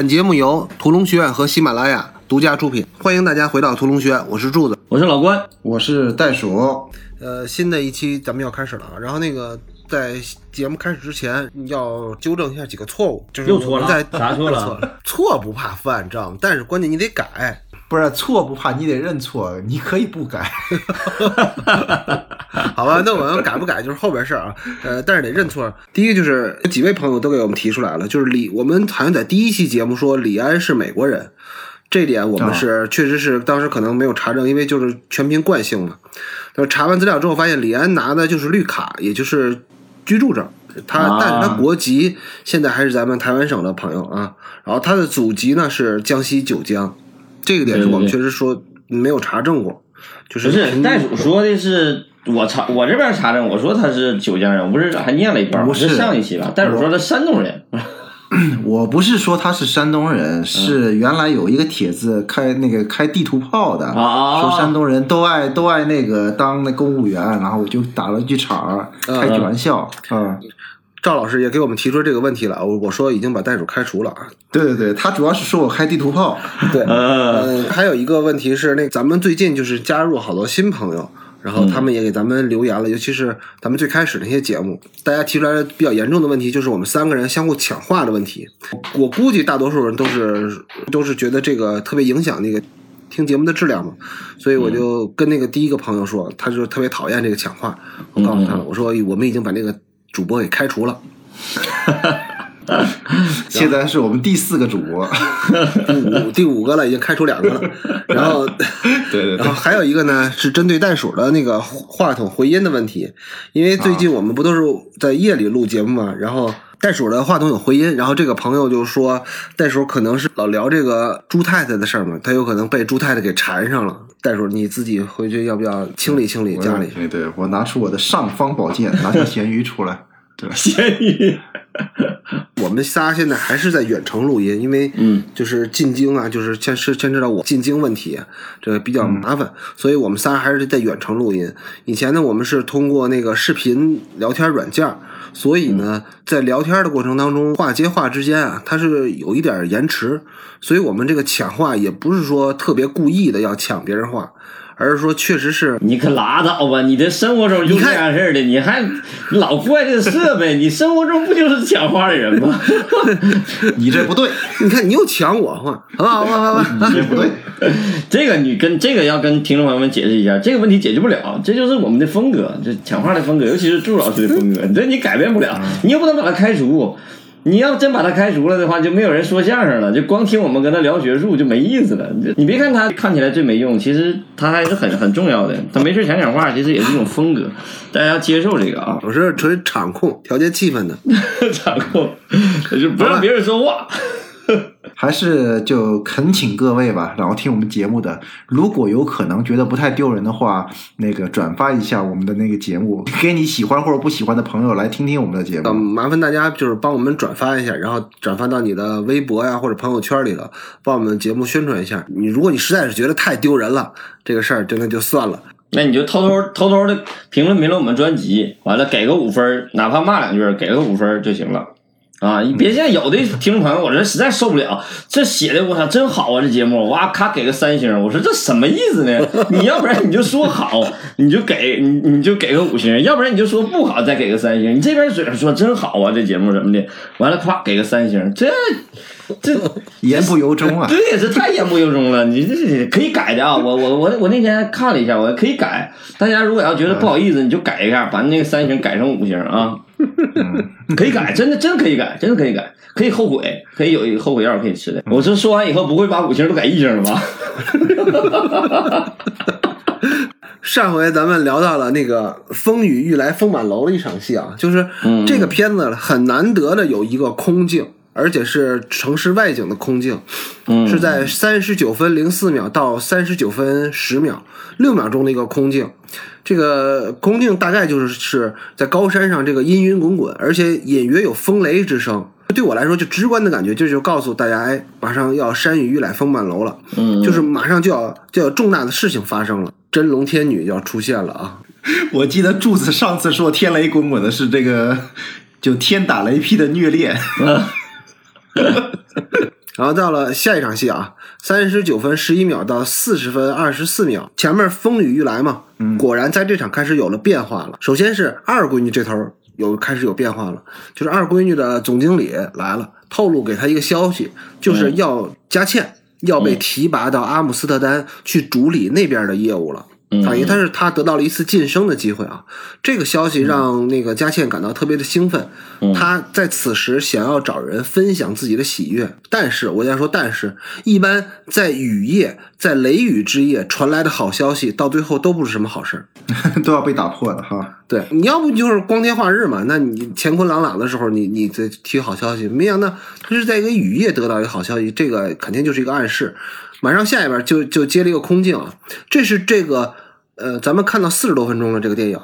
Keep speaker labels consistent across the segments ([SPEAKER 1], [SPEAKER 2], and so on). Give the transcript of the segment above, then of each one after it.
[SPEAKER 1] 本节目由屠龙学院和喜马拉雅独家出品，欢迎大家回到屠龙学院，我是柱子。
[SPEAKER 2] 我是老关，
[SPEAKER 3] 我是袋鼠。
[SPEAKER 1] 呃，新的一期咱们要开始了啊，然后那个在节目开始之前要纠正一下几个错误，就是
[SPEAKER 2] 又错了
[SPEAKER 1] 我们在
[SPEAKER 2] 啥错了
[SPEAKER 1] 错了？错不怕犯，知道吗？但是关键你得改。
[SPEAKER 3] 不是错不怕，你得认错，你可以不改。
[SPEAKER 1] 好吧，那我们改不改就是后边事儿啊。呃，但是得认错。第一个就是有几位朋友都给我们提出来了，就是李，我们好像在第一期节目说李安是美国人，这点我们是、确实是当时可能没有查证，因为就是全凭惯性嘛。但是查完资料之后发现，李安拿的就是绿卡，也就是居住证。他，
[SPEAKER 2] 啊
[SPEAKER 1] 但是他国籍现在还是咱们台湾省的朋友啊。然后他的祖籍呢是江西九江，这个点是我们确实说没有查证过，就是
[SPEAKER 2] 不是袋鼠说的是我查我这边查证，我说他是九江人，我不是还念了一半吗？
[SPEAKER 3] 不是
[SPEAKER 2] 是上一期吧？袋鼠说他山东人，
[SPEAKER 3] 我不是说他是山东人，是原来有一个帖子开那个开地图炮的，
[SPEAKER 2] 啊
[SPEAKER 3] 说山东人都爱都爱那个当那公务员，然后我就打了句场儿，开句玩笑啊。
[SPEAKER 1] 赵老师也给我们提出这个问题了，我我说已经把袋鼠开除了啊。
[SPEAKER 3] 对对对，他主要是说我开地图炮。
[SPEAKER 1] 对，还有一个问题是，那咱们最近就是加入好多新朋友，然后他们也给咱们留言了，尤其是咱们最开始那些节目，大家提出来的比较严重的问题就是我们三个人相互抢话的问题。我估计大多数人都是都是觉得这个特别影响那个。听节目的质量嘛，所以我就跟那个第一个朋友说，他就特别讨厌这个抢话。我告诉他了，我说我们已经把那个主播给开除了。
[SPEAKER 3] 现在是我们第四个主播。
[SPEAKER 1] 第五第五个了，已经开除两个了。然后，
[SPEAKER 3] 对对
[SPEAKER 1] 然后还有一个呢，是针对袋鼠的那个话筒回音的问题，因为最近我们不都是在夜里录节目嘛，然后袋鼠的话筒有回音，然后这个朋友就说袋鼠可能是老聊这个猪太太的事儿嘛，他有可能被猪太太给缠上了。袋鼠你自己回去要不要清理清理家里？
[SPEAKER 3] 对对，我拿出我的尚方宝剑，拿条咸鱼出来。对，
[SPEAKER 2] 咸鱼，
[SPEAKER 1] 我们仨现在还是在远程录音，因为
[SPEAKER 2] 嗯，
[SPEAKER 1] 就是进京啊，就是牵涉牵扯到我进京问题，这个比较麻烦，所以我们仨还是在远程录音。以前呢，我们是通过那个视频聊天软件儿，所以呢，在聊天的过程当中，话接话之间啊，它是有一点延迟，所以我们这个抢话也不是说特别故意的要抢别人话，而是说确实是
[SPEAKER 2] 你可拉倒吧！你的生活中就这样式儿的，你还老怪这个设备，你生活中不就是讲话的人吗？
[SPEAKER 3] 你这不对，
[SPEAKER 1] 你看你又抢我话，好吧，好吧，好吧，
[SPEAKER 3] 你这不对。
[SPEAKER 2] 这个你跟这个要跟听众朋友们解释一下，这个问题解决不了，这就是我们的风格，这讲话的风格，尤其是祝老师的风格，这你改变不了，你又不能把他开除。你要真把他开除了的话，就没有人说相声了，就光听我们跟他聊学术就没意思了。你你别看他看起来最没用，其实他还是很很重要的。他没事讲讲话，其实也是一种风格，大家要接受这个啊。
[SPEAKER 1] 我是纯场控调节气氛的。
[SPEAKER 2] 场控，就不让别人说话。
[SPEAKER 3] 还是就恳请各位吧，然后听我们节目的，如果有可能觉得不太丢人的话，那个转发一下我们的那个节目，给你喜欢或者不喜欢的朋友来听听我们的节目
[SPEAKER 1] 嗯，
[SPEAKER 3] 目。
[SPEAKER 1] 麻烦大家就是帮我们转发一下，然后转发到你的微博呀或者朋友圈里了，帮我们节目宣传一下。你如果你实在是觉得太丢人了，这个事儿真的就算了。
[SPEAKER 2] 那你就偷偷偷偷的评论评论我们专辑，完了给个五分，哪怕骂两句，给个五分就行了。啊，你别像有的听众朋友，我这实在受不了，这写的我操真好啊，这节目哇咔给个三星，我说这什么意思呢？你要不然你就说好，你就给你你就给个五星，要不然你就说不好再给个三星。你这边嘴上说真好啊，这节目什么的，完了夸给个三星，这这
[SPEAKER 3] 言不由衷啊！
[SPEAKER 2] 对，这太言不由衷了。你这这可以改的啊！我我我我那天看了一下，我可以改。大家如果要觉得不好意思，你就改一下，把那个三星改成五星啊。可以改，真的真可以改，真的可以改，可以后悔，可以有一个后悔药可以吃的。我这说完以后，不会把五星都改一星了吧？
[SPEAKER 1] 上回咱们聊到了那个风雨欲来风满楼的一场戏啊，就是
[SPEAKER 2] 嗯
[SPEAKER 1] 这个片子很难得的有一个空镜，而且是城市外景的空镜，
[SPEAKER 2] 嗯
[SPEAKER 1] 是在三十九分零四秒到三十九分十秒，六秒钟的一个空镜。这个空镜大概就是是在高山上，这个阴云滚滚，而且隐约有风雷之声。对我来说，就直观的感觉，这就告诉大家，哎，马上要山雨欲来风满楼了，
[SPEAKER 2] 嗯，
[SPEAKER 1] 就是马上就要就要重大的事情发生了，真龙天女要出现了啊！
[SPEAKER 3] 我记得柱子上次说天雷滚滚的是这个，就天打雷劈的虐恋。
[SPEAKER 1] 然后到了下一场戏啊，三十九分十一秒到四十分二十四秒，前面风雨欲来嘛，果然在这场开始有了变化了。首先是二闺女这头有开始有变化了，就是二闺女的总经理来了，透露给她一个消息，就是要佳倩要被提拔到阿姆斯特丹去主理那边的业务了。等于他是他得到了一次晋升的机会啊！这个消息让那个佳倩感到特别的兴奋，他在此时想要找人分享自己的喜悦，但是我要说，但是一般在雨夜、在雷雨之夜传来的好消息，到最后都不是什么好事儿，
[SPEAKER 3] 都要被打破的哈。
[SPEAKER 1] 对，你要不就是光天化日嘛，那你乾坤朗朗的时候，你你再提好消息，没想到他是在一个雨夜得到一个好消息，这个肯定就是一个暗示。马上下一边就就接了一个空镜啊，这是这个呃，咱们看到四十多分钟的这个电影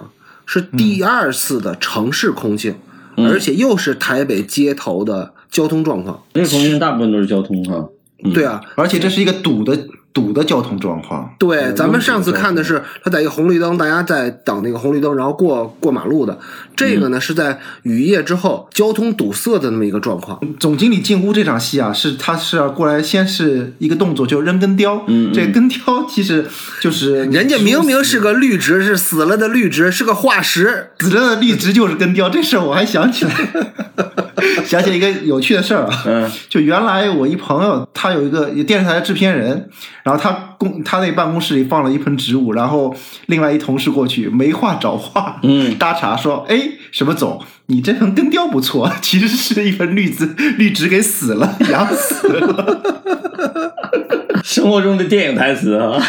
[SPEAKER 1] 是第二次的城市空镜，而且又是台北街头的交通状况。
[SPEAKER 2] 那个空镜大部分都是交通哈。
[SPEAKER 1] 对啊，
[SPEAKER 3] 而且这是一个堵的堵的交通状况。
[SPEAKER 1] 对，咱们上次看的是他在一个红绿灯，大家在等那个红绿灯，然后过过马路的。这个呢是在雨夜之后交通堵塞的那么一个状况。
[SPEAKER 3] 总经理进屋这场戏啊，是他是要过来先是一个动作，就扔根雕。
[SPEAKER 2] 嗯，
[SPEAKER 3] 这根雕其实就是
[SPEAKER 1] 人家明明是个绿植，是死了的绿植，是个化石，
[SPEAKER 3] 死了的绿植就是根雕。这事儿我还想起来，想起一个有趣的事儿啊。
[SPEAKER 2] 嗯，
[SPEAKER 3] 就原来我一朋友，他有一个电视台的制片人，然后他公他那办公室里放了一盆植物，然后另外一同事过去没话找话，
[SPEAKER 2] 嗯，
[SPEAKER 3] 搭茬说：“哎，什么总，你这盆根雕不错，其实是一盆绿植，绿植给死了，养死了。”
[SPEAKER 2] 生活中的电影台词啊。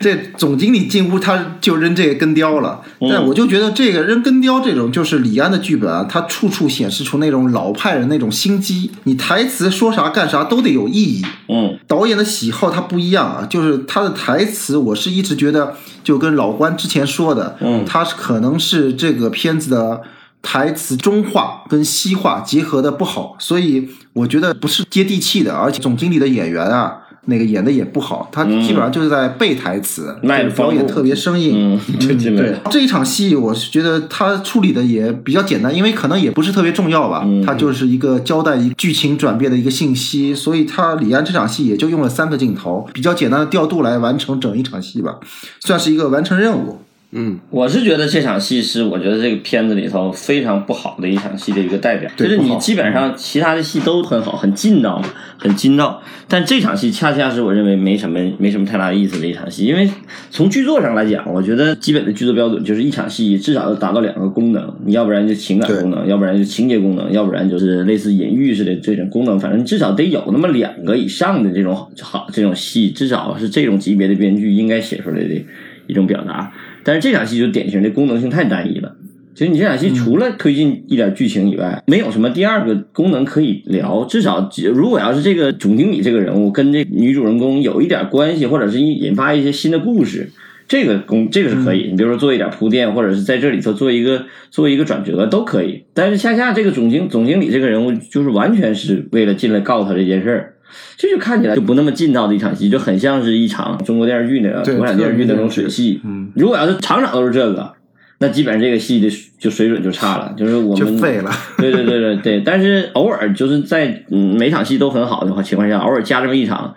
[SPEAKER 3] 这总经理进屋，他就扔这个根雕了。
[SPEAKER 2] 嗯
[SPEAKER 3] 但我就觉得这个扔根雕这种，就是李安的剧本啊，他处处显示出那种老派人那种心机。你台词说啥干啥都得有意义。
[SPEAKER 2] 嗯
[SPEAKER 3] 导演的喜好他不一样啊，就是他的台词，我是一直觉得就跟老关之前说的，
[SPEAKER 2] 嗯
[SPEAKER 3] 他是可能是这个片子的台词中化跟西化结合的不好，所以我觉得不是接地气的，而且总经理的演员啊。那个演的也不好，他基本上就是在背台词，
[SPEAKER 2] 卖
[SPEAKER 3] 就是表演特别生硬。对。这一场戏，我是觉得他处理的也比较简单，因为可能也不是特别重要吧，
[SPEAKER 2] 嗯。
[SPEAKER 3] 他就是一个交代一剧情转变的一个信息，所以他李安这场戏也就用了三个镜头，比较简单的调度来完成整一场戏吧，算是一个完成任务。
[SPEAKER 1] 嗯，
[SPEAKER 2] 我是觉得这场戏是我觉得这个片子里头非常不好的一场戏的一个代表，就是你基本上其他的戏都很好，很劲道，很劲道，但这场戏恰恰是我认为没什么没什么太大的意思的一场戏，因为从剧作上来讲，我觉得基本的剧作标准就是一场戏至少要达到两个功能，你要不然就情感功能，要不然就情节功能，要不然就是类似隐喻似的这种功能，反正至少得有那么两个以上的这种好这种戏，至少是这种级别的编剧应该写出来的一种表达。但是这场戏就典型的功能性太单一了。其实你这场戏除了推进一点剧情以外，没有什么第二个功能可以聊。至少如果要是这个总经理这个人物跟这女主人公有一点关系，或者是引发一些新的故事，这个功这个是可以。你比如说做一点铺垫，或者是在这里头做一个做一个转折都可以。但是恰恰这个总经总经理这个人物就是完全是为了进来告他这件事儿。这就看起来就不那么劲道的一场戏，就很像是一场中国电视剧那个国产电视剧那种水戏。
[SPEAKER 3] 嗯，
[SPEAKER 2] 如果要是场场都是这个，那基本上这个戏的就水准就差了，就是我们
[SPEAKER 3] 就废了。
[SPEAKER 2] 对对对对对，但是偶尔就是在嗯每场戏都很好的话情况下，偶尔加这么一场，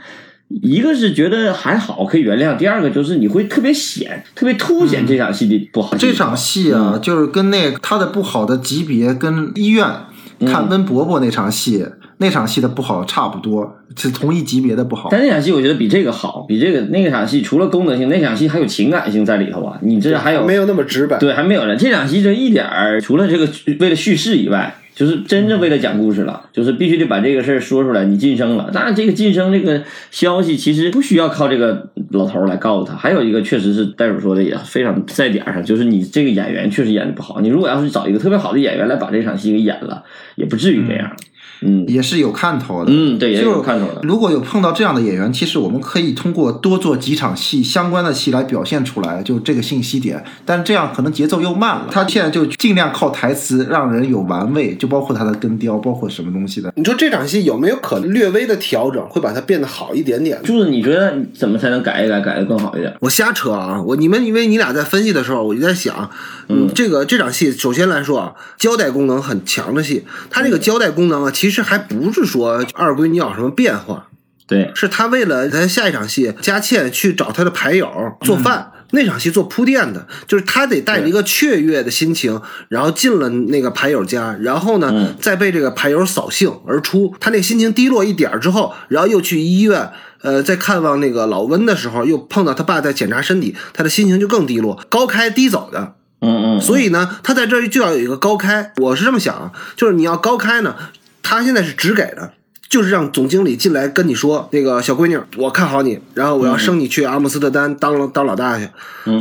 [SPEAKER 2] 一个是觉得还好可以原谅，第二个就是你会特别显、特别凸显这场戏的不好。
[SPEAKER 3] 这场戏啊，就是跟那他的不好的级别跟医院看温伯伯那场戏，那场戏的不好差不多，是同一级别的不好。
[SPEAKER 2] 但那场戏我觉得比这个好，比这个那个场戏除了功能性，那场戏还有情感性在里头啊。你这还有
[SPEAKER 1] 没有那么直白。
[SPEAKER 2] 对，还没有呢。这场戏就一点儿，除了这个为了叙事以外，就是真正为了讲故事了，就是必须得把这个事儿说出来。你晋升了，当然这个晋升这个消息其实不需要靠这个老头儿来告诉他。还有一个确实是袋鼠说的也非常在点儿上，就是你这个演员确实演的不好。你如果要是找一个特别好的演员来把这场戏给演了，也不至于这样。嗯
[SPEAKER 3] 也是有看头的。
[SPEAKER 2] 嗯，对，也
[SPEAKER 3] 是
[SPEAKER 2] 有看头的。
[SPEAKER 3] 如果有碰到这样的演员，其实我们可以通过多做几场戏相关的戏来表现出来，就这个信息点。但这样可能节奏又慢了。他现在就尽量靠台词让人有玩味，就包括他的根雕，包括什么东西的。
[SPEAKER 1] 你说这场戏有没有可能略微的调整，会把它变得好一点点？
[SPEAKER 2] 就是你觉得怎么才能改一改，改的更好一点？
[SPEAKER 1] 我瞎扯啊！我你们因为你俩在分析的时候，我就在想，嗯，这个这场戏首先来说啊，交代功能很强的戏，它这个交代功能啊，其实还不是说二闺女有什么变化，
[SPEAKER 2] 对，
[SPEAKER 1] 是他为了他下一场戏，佳倩去找他的牌友做饭。那场戏做铺垫的，就是他得带着一个雀跃的心情，然后进了那个牌友家，然后呢，
[SPEAKER 2] 嗯
[SPEAKER 1] 再被这个牌友扫兴而出。他那心情低落一点之后，然后又去医院，呃，在看望那个老温的时候，又碰到他爸在检查身体，他的心情就更低落，高开低走的。
[SPEAKER 2] 嗯嗯，
[SPEAKER 1] 所以呢，他在这儿就要有一个高开。我是这么想啊，就是你要高开呢，他现在是只给的，就是让总经理进来跟你说，那个小闺女，我看好你，然后我要升你去阿姆斯特丹当了当老大去。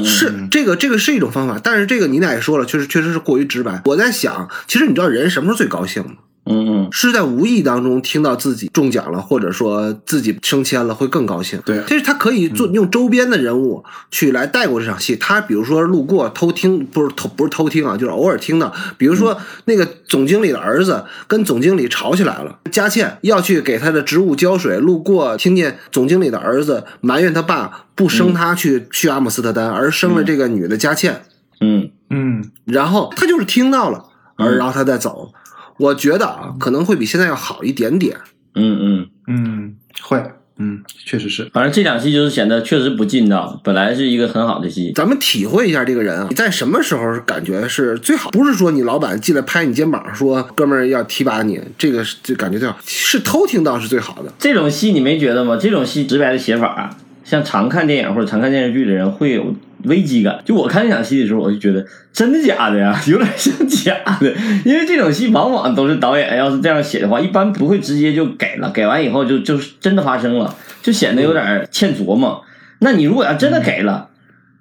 [SPEAKER 1] 是这个这个是一种方法，但是这个你俩也说了，确实确实是过于直白。我在想，其实你知道人什么时候最高兴吗？
[SPEAKER 2] 嗯嗯
[SPEAKER 1] 是在无意当中听到自己中奖了，或者说自己升迁了，会更高兴。
[SPEAKER 3] 对
[SPEAKER 1] 其实他可以做用周边的人物去来带过这场戏。他比如说路过偷听，不是偷不是偷听啊，就是偶尔听到，比如说那个总经理的儿子跟总经理吵起来了，佳倩要去给他的植物浇水，路过听见总经理的儿子埋怨他爸不生他去、去阿姆斯特丹，而生了这个女的佳倩。
[SPEAKER 2] 嗯
[SPEAKER 3] 嗯，
[SPEAKER 1] 然后他就是听到了，而然后他再走。我觉得啊，可能会比现在要好一点点。
[SPEAKER 2] 嗯嗯，
[SPEAKER 3] 嗯，会，嗯，确实是。
[SPEAKER 2] 反正这两期就是显得确实不劲道，本来是一个很好的戏。
[SPEAKER 1] 咱们体会一下这个人啊，你在什么时候感觉是最好？不是说你老板进来拍你肩膀说“哥们儿要提拔你”，这个是这感觉最好，是偷听到是最好的。
[SPEAKER 2] 这种戏你没觉得吗？这种戏直白的写法啊，像常看电影或者常看电视剧的人会有危机感。就我看这场戏的时候，我就觉得真的假的呀，有点像假的。因为这种戏往往都是导演要是这样写的话，一般不会直接就给了，给完以后就就是真的发生了，就显得有点欠琢磨。那你如果要真的给了，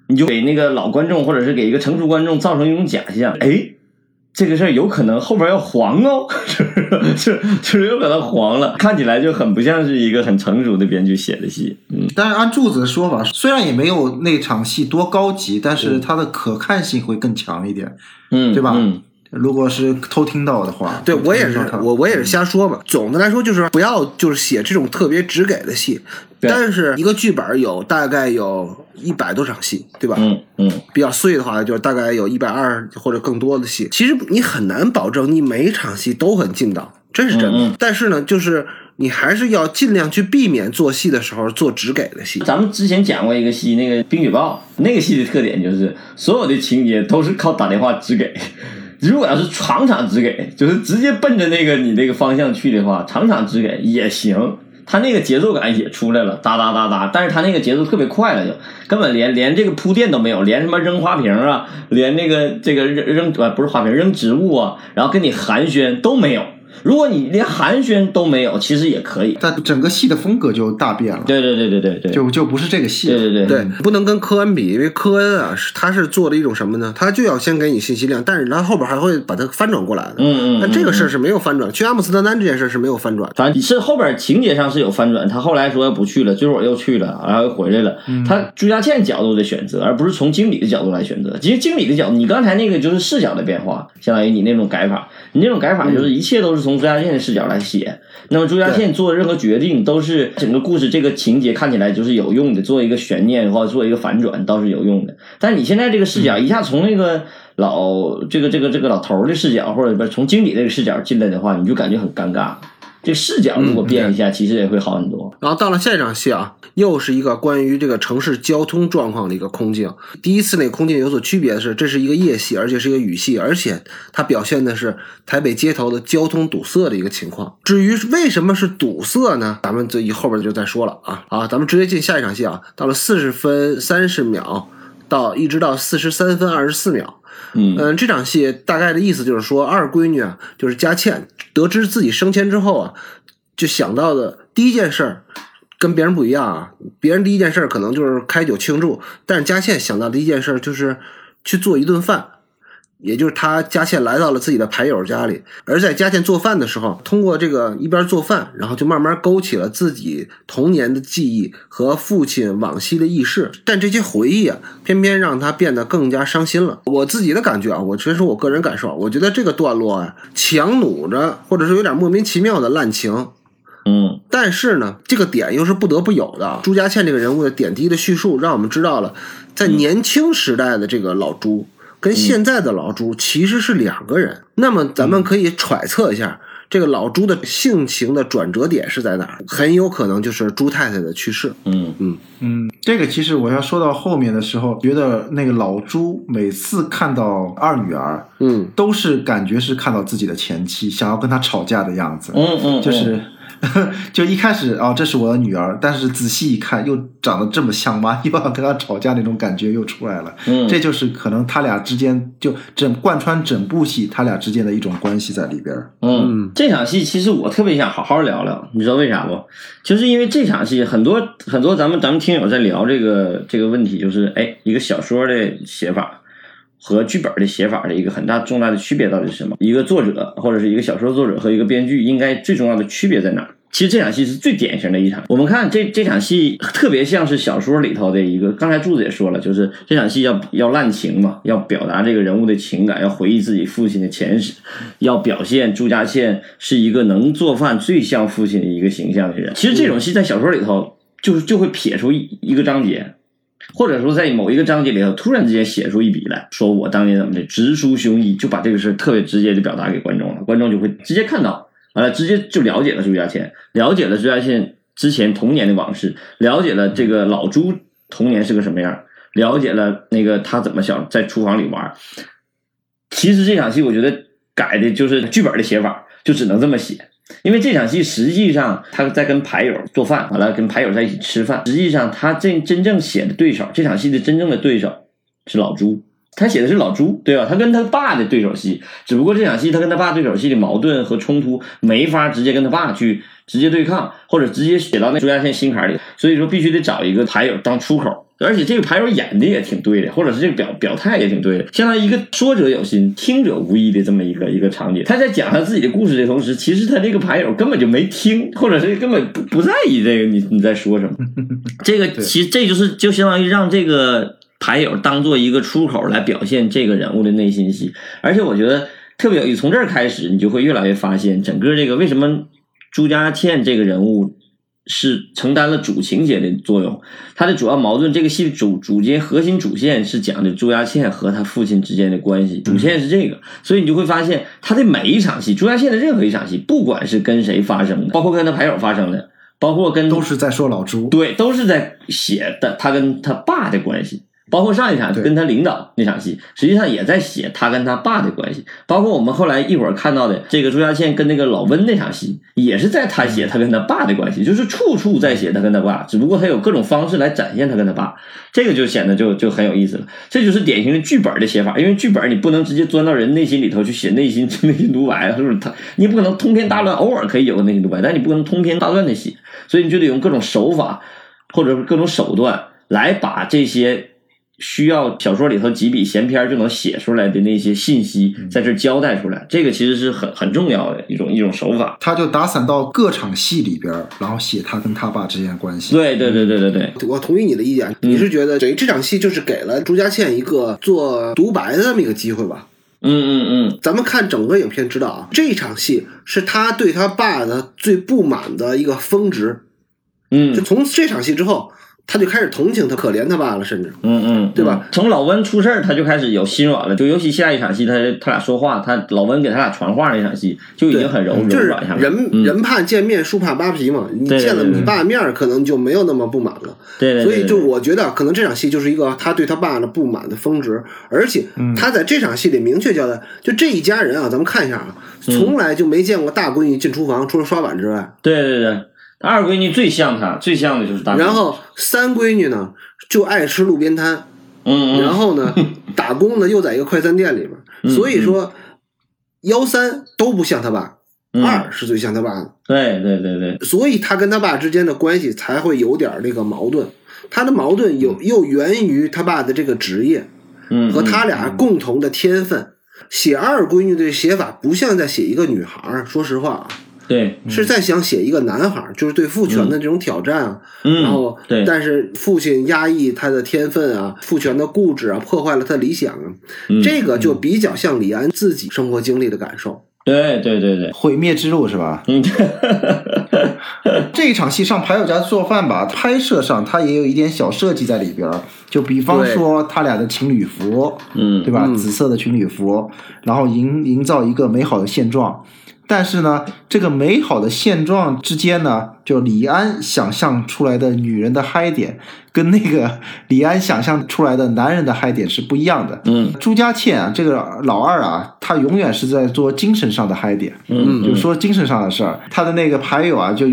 [SPEAKER 2] 你就给那个老观众或者是给一个成熟观众造成一种假象，哎。这个事儿有可能后边要黄哦，是是？是就是有可能黄了，看起来就很不像是一个很成熟的编剧写的戏。嗯，
[SPEAKER 3] 但是按柱子的说法，虽然也没有那场戏多高级，但是它的可看性会更强一点，
[SPEAKER 2] 嗯，
[SPEAKER 3] 对吧？
[SPEAKER 2] 嗯
[SPEAKER 3] 如果是偷听到的话，
[SPEAKER 1] 对我也是我我也是瞎说嘛。总的来说，就是不要就是写这种特别直给的戏。但是一个剧本有大概有一百多场戏，对吧？
[SPEAKER 2] 嗯嗯，
[SPEAKER 1] 比较碎的话，就是大概有一百二或者更多的戏。其实你很难保证你每一场戏都很劲道，这是真的。但是呢，就是你还是要尽量去避免做戏的时候做只给的戏。
[SPEAKER 2] 咱们之前讲过一个戏，那个《冰雪暴》，那个戏的特点就是所有的情节都是靠打电话只给。如果要是场场直给，就是直接奔着那个你那个方向去的话，场场直给也行。他那个节奏感也出来了，哒哒哒哒，但是他那个节奏特别快了就，根本连连这个铺垫都没有，连什么扔花瓶啊，连那个这个扔扔呃不是花瓶扔植物啊，然后跟你寒暄都没有。如果你连寒暄都没有，其实也可以。
[SPEAKER 3] 但整个戏的风格就大变了，
[SPEAKER 2] 对对对对对对，
[SPEAKER 3] 就就不是这个戏了。
[SPEAKER 2] 对对对
[SPEAKER 1] 对，不能跟科恩比，因为科恩啊，是他是做了一种什么呢？他就要先给你信息量，但是他后边还会把它翻转过来的。
[SPEAKER 2] 嗯嗯
[SPEAKER 1] 但这个事儿是没有翻转，去阿姆斯特丹这件事是没有翻转。
[SPEAKER 2] 反正是后边情节上是有翻转，他后来说不去了，最后又去了，然后又回来了。他朱家倩角度的选择，而不是从经理的角度来选择。其实经理的角度，你刚才那个就是视角的变化，相当于你那种改法，你那种改法就是一切都是从朱家倩的视角来写。那么朱家倩做的任何决定，都是整个故事这个情节看起来就是有用的，做一个悬念或者做一个反转倒是有用的。但你现在这个视角一下从那个老这个这个这个老头的视角，或者不是从经理那个视角进来的话，你就感觉很尴尬。这视角如果变一下，其实也会好很多。
[SPEAKER 1] 然后到了下一场戏啊，又是一个关于这个城市交通状况的一个空镜。第一次那个空镜有所区别的是，这是一个夜戏，而且是一个雨戏，而且它表现的是台北街头的交通堵塞的一个情况。至于为什么是堵塞呢？咱们这一后边就再说了啊啊，咱们直接进下一场戏啊，到了四十分三十秒到一直到四十三分二十四秒。
[SPEAKER 2] 嗯
[SPEAKER 1] 嗯，这场戏大概的意思就是说，二闺女啊，就是佳倩，得知自己升迁之后啊，就想到的第一件事儿跟别人不一样啊。别人第一件事儿可能就是开酒庆祝，但是佳倩想到的第一件事儿就是去做一顿饭。也就是他佳倩来到了自己的牌友家里，而在佳倩做饭的时候，通过这个一边做饭，然后就慢慢勾起了自己童年的记忆和父亲往昔的轶事。但这些回忆啊，偏偏让他变得更加伤心了。我自己的感觉啊，我先说我个人感受，我觉得这个段落啊，强弩着，或者是有点莫名其妙的滥情。
[SPEAKER 2] 嗯
[SPEAKER 1] 但是呢，这个点又是不得不有的。朱家倩这个人物的点滴的叙述，让我们知道了，在年轻时代的这个老朱跟现在的老朱其实是两个人。那么咱们可以揣测一下，这个老朱的性情的转折点是在哪儿？很有可能就是朱太太的去世。
[SPEAKER 2] 嗯
[SPEAKER 3] 嗯嗯，这个其实我要说到后面的时候，觉得那个老朱每次看到二女儿，
[SPEAKER 1] 嗯，
[SPEAKER 3] 都是感觉是看到自己的前妻，想要跟他吵架的样子。
[SPEAKER 2] 嗯嗯，
[SPEAKER 3] 就是，就一开始啊、这是我的女儿，但是仔细一看，又长得这么像妈，又要跟她吵架那种感觉又出来了。
[SPEAKER 2] 嗯
[SPEAKER 3] 这就是可能他俩之间就整贯穿整部戏，他俩之间的一种关系在里边儿。
[SPEAKER 2] 嗯，这场戏其实我特别想好好聊聊，你知道为啥不？就是因为这场戏很多很多咱们咱们听友在聊这个这个问题，就是哎，一个小说的写法和剧本的写法的一个很大重大的区别到底是什么？一个作者或者是一个小说作者和一个编剧应该最重要的区别在哪儿？其实这场戏是最典型的一场。我们看这这场戏特别像是小说里头的一个，刚才柱子也说了，就是这场戏要要滥情嘛，要表达这个人物的情感，要回忆自己父亲的前史，要表现朱家倩是一个能做饭、最像父亲的一个形象的人。其实这种戏在小说里头就是就会撇出一一个章节，或者说在某一个章节里头突然之间写出一笔来说我当年怎么的，直抒胸臆，就把这个事特别直接的表达给观众了，观众就会直接看到，完了直接就了解了朱家谦，了解了朱家谦之前童年的往事，了解了这个老朱童年是个什么样，了解了那个他怎么想在厨房里玩。其实这场戏我觉得改的就是剧本的写法，就只能这么写。因为这场戏实际上他在跟牌友做饭，完了跟牌友在一起吃饭。实际上他真真正写的对手，这场戏的真正的对手是老朱，他写的是老朱，对吧？他跟他爸的对手戏，只不过这场戏他跟他爸对手戏的矛盾和冲突没法直接跟他爸去直接对抗，或者直接写到那朱家倩心坎里，所以说必须得找一个牌友当出口。而且这个牌友演的也挺对的，或者是这个表表态也挺对的，相当于一个说者有心，听者无意的这么一个一个场景。他在讲他自己的故事的同时，其实他这个牌友根本就没听，或者是根本不不在意这个你你在说什么。这个其实这就是就相当于让这个牌友当做一个出口来表现这个人物的内心戏，而且我觉得特别有意思。从这儿开始，你就会越来越发现，整个这个为什么朱家倩这个人物是承担了主情节的作用。它的主要矛盾，这个戏的主主节核心主线是讲的朱家倩和他父亲之间的关系，主线是这个，所以你就会发现他的每一场戏，朱家倩的任何一场戏，不管是跟谁发生的，包括跟他牌友发生的，包括跟
[SPEAKER 3] 都是在说老朱。
[SPEAKER 2] 对，都是在写的他跟他爸的关系，包括上一场
[SPEAKER 3] 对。
[SPEAKER 2] 跟他领导那场戏，实际上也在写他跟他爸的关系，包括我们后来一会儿看到的这个朱家倩跟那个老温那场戏，也是在他写他跟他爸的关系，就是处处在写他跟他爸，只不过他有各种方式来展现他跟他爸，这个就显得就就很有意思了。这就是典型的剧本的写法，因为剧本你不能直接钻到人内心里头去写内心 内心独白，是不是？他你不可能通篇大乱，偶尔可以有个内心独白，但你不可能通篇大乱的写，所以你就得用各种手法或者是各种手段来把这些需要小说里头几笔闲篇就能写出来的那些信息在这交代出来，这个其实是很很重要的一种一种手法。
[SPEAKER 3] 他就打散到各场戏里边，然后写他跟他爸之间的关系。
[SPEAKER 2] 对对对对对对，
[SPEAKER 1] 我同意你的意见，你是觉得等于这场戏就是给了朱家倩一个做独白的这么一个机会吧？
[SPEAKER 2] 嗯嗯嗯，
[SPEAKER 1] 咱们看整个影片知道啊，这场戏是他对他爸的最不满的一个峰值。
[SPEAKER 2] 嗯
[SPEAKER 1] 就从这场戏之后，他就开始同情他、可怜他爸了，甚至
[SPEAKER 2] 嗯嗯，
[SPEAKER 1] 对吧？
[SPEAKER 2] 从老温出事儿，他就开始有心软了，就尤其下一场戏，他他俩说话，他老温给他俩传话那场戏，就已经很柔柔
[SPEAKER 1] 就是
[SPEAKER 2] 软下来了。
[SPEAKER 1] 人、
[SPEAKER 2] 嗯
[SPEAKER 1] 人怕见面，树怕扒皮嘛。你见了你爸面儿，可能就没有那么不满了。
[SPEAKER 2] 对对对，
[SPEAKER 1] 所以就我觉得，可能这场戏就是一个他对他爸的不满的峰值，而且
[SPEAKER 2] 嗯
[SPEAKER 1] 他在这场戏里明确交代，就这一家人啊，咱们看一下啊，
[SPEAKER 2] 嗯
[SPEAKER 1] 从来就没见过大闺女进厨房，除了刷碗之外。
[SPEAKER 2] 对对对，二闺女最像她，最像的就是大。
[SPEAKER 1] 然后三闺女呢，就爱吃路边摊，
[SPEAKER 2] 嗯嗯，
[SPEAKER 1] 然后呢，打工呢又在一个快餐店里边，
[SPEAKER 2] 嗯
[SPEAKER 1] 所以说幺三都不像他爸，
[SPEAKER 2] 嗯。
[SPEAKER 1] 二是最像他爸的，
[SPEAKER 2] 对对对对，
[SPEAKER 1] 所以他跟他爸之间的关系才会有点这个矛盾。他的矛盾有又源于他爸的这个职业
[SPEAKER 2] 嗯
[SPEAKER 1] 和他俩共同的天分。写二闺女的写法不像在写一个女孩儿，说实话啊，
[SPEAKER 2] 对，
[SPEAKER 1] 是在想写一个男孩儿，就是对父权的这种挑战啊。
[SPEAKER 2] 嗯，
[SPEAKER 1] 然后，
[SPEAKER 2] 对，
[SPEAKER 1] 但是父亲压抑他的天分啊，父权的固执啊，破坏了他理想啊，
[SPEAKER 2] 嗯
[SPEAKER 1] 这个就比较像李安自己生活经历的感受。
[SPEAKER 2] 对对对对，
[SPEAKER 3] 毁灭之路是吧？
[SPEAKER 2] 嗯，
[SPEAKER 3] 这一场戏上牌友家做饭吧，拍摄上他也有一点小设计在里边儿，就比方说他俩的情侣服，
[SPEAKER 2] 嗯
[SPEAKER 3] 对吧？
[SPEAKER 1] 嗯
[SPEAKER 3] 紫色的情侣服，然后营营造一个美好的现状。但是呢，这个美好的现状之间呢，就李安想象出来的女人的嗨点，跟那个李安想象出来的男人的嗨点是不一样的。
[SPEAKER 2] 嗯
[SPEAKER 3] 朱家倩啊，这个老二啊，他永远是在做精神上的嗨点，
[SPEAKER 2] 嗯
[SPEAKER 3] 就说精神上的事儿。他的那个牌友啊，就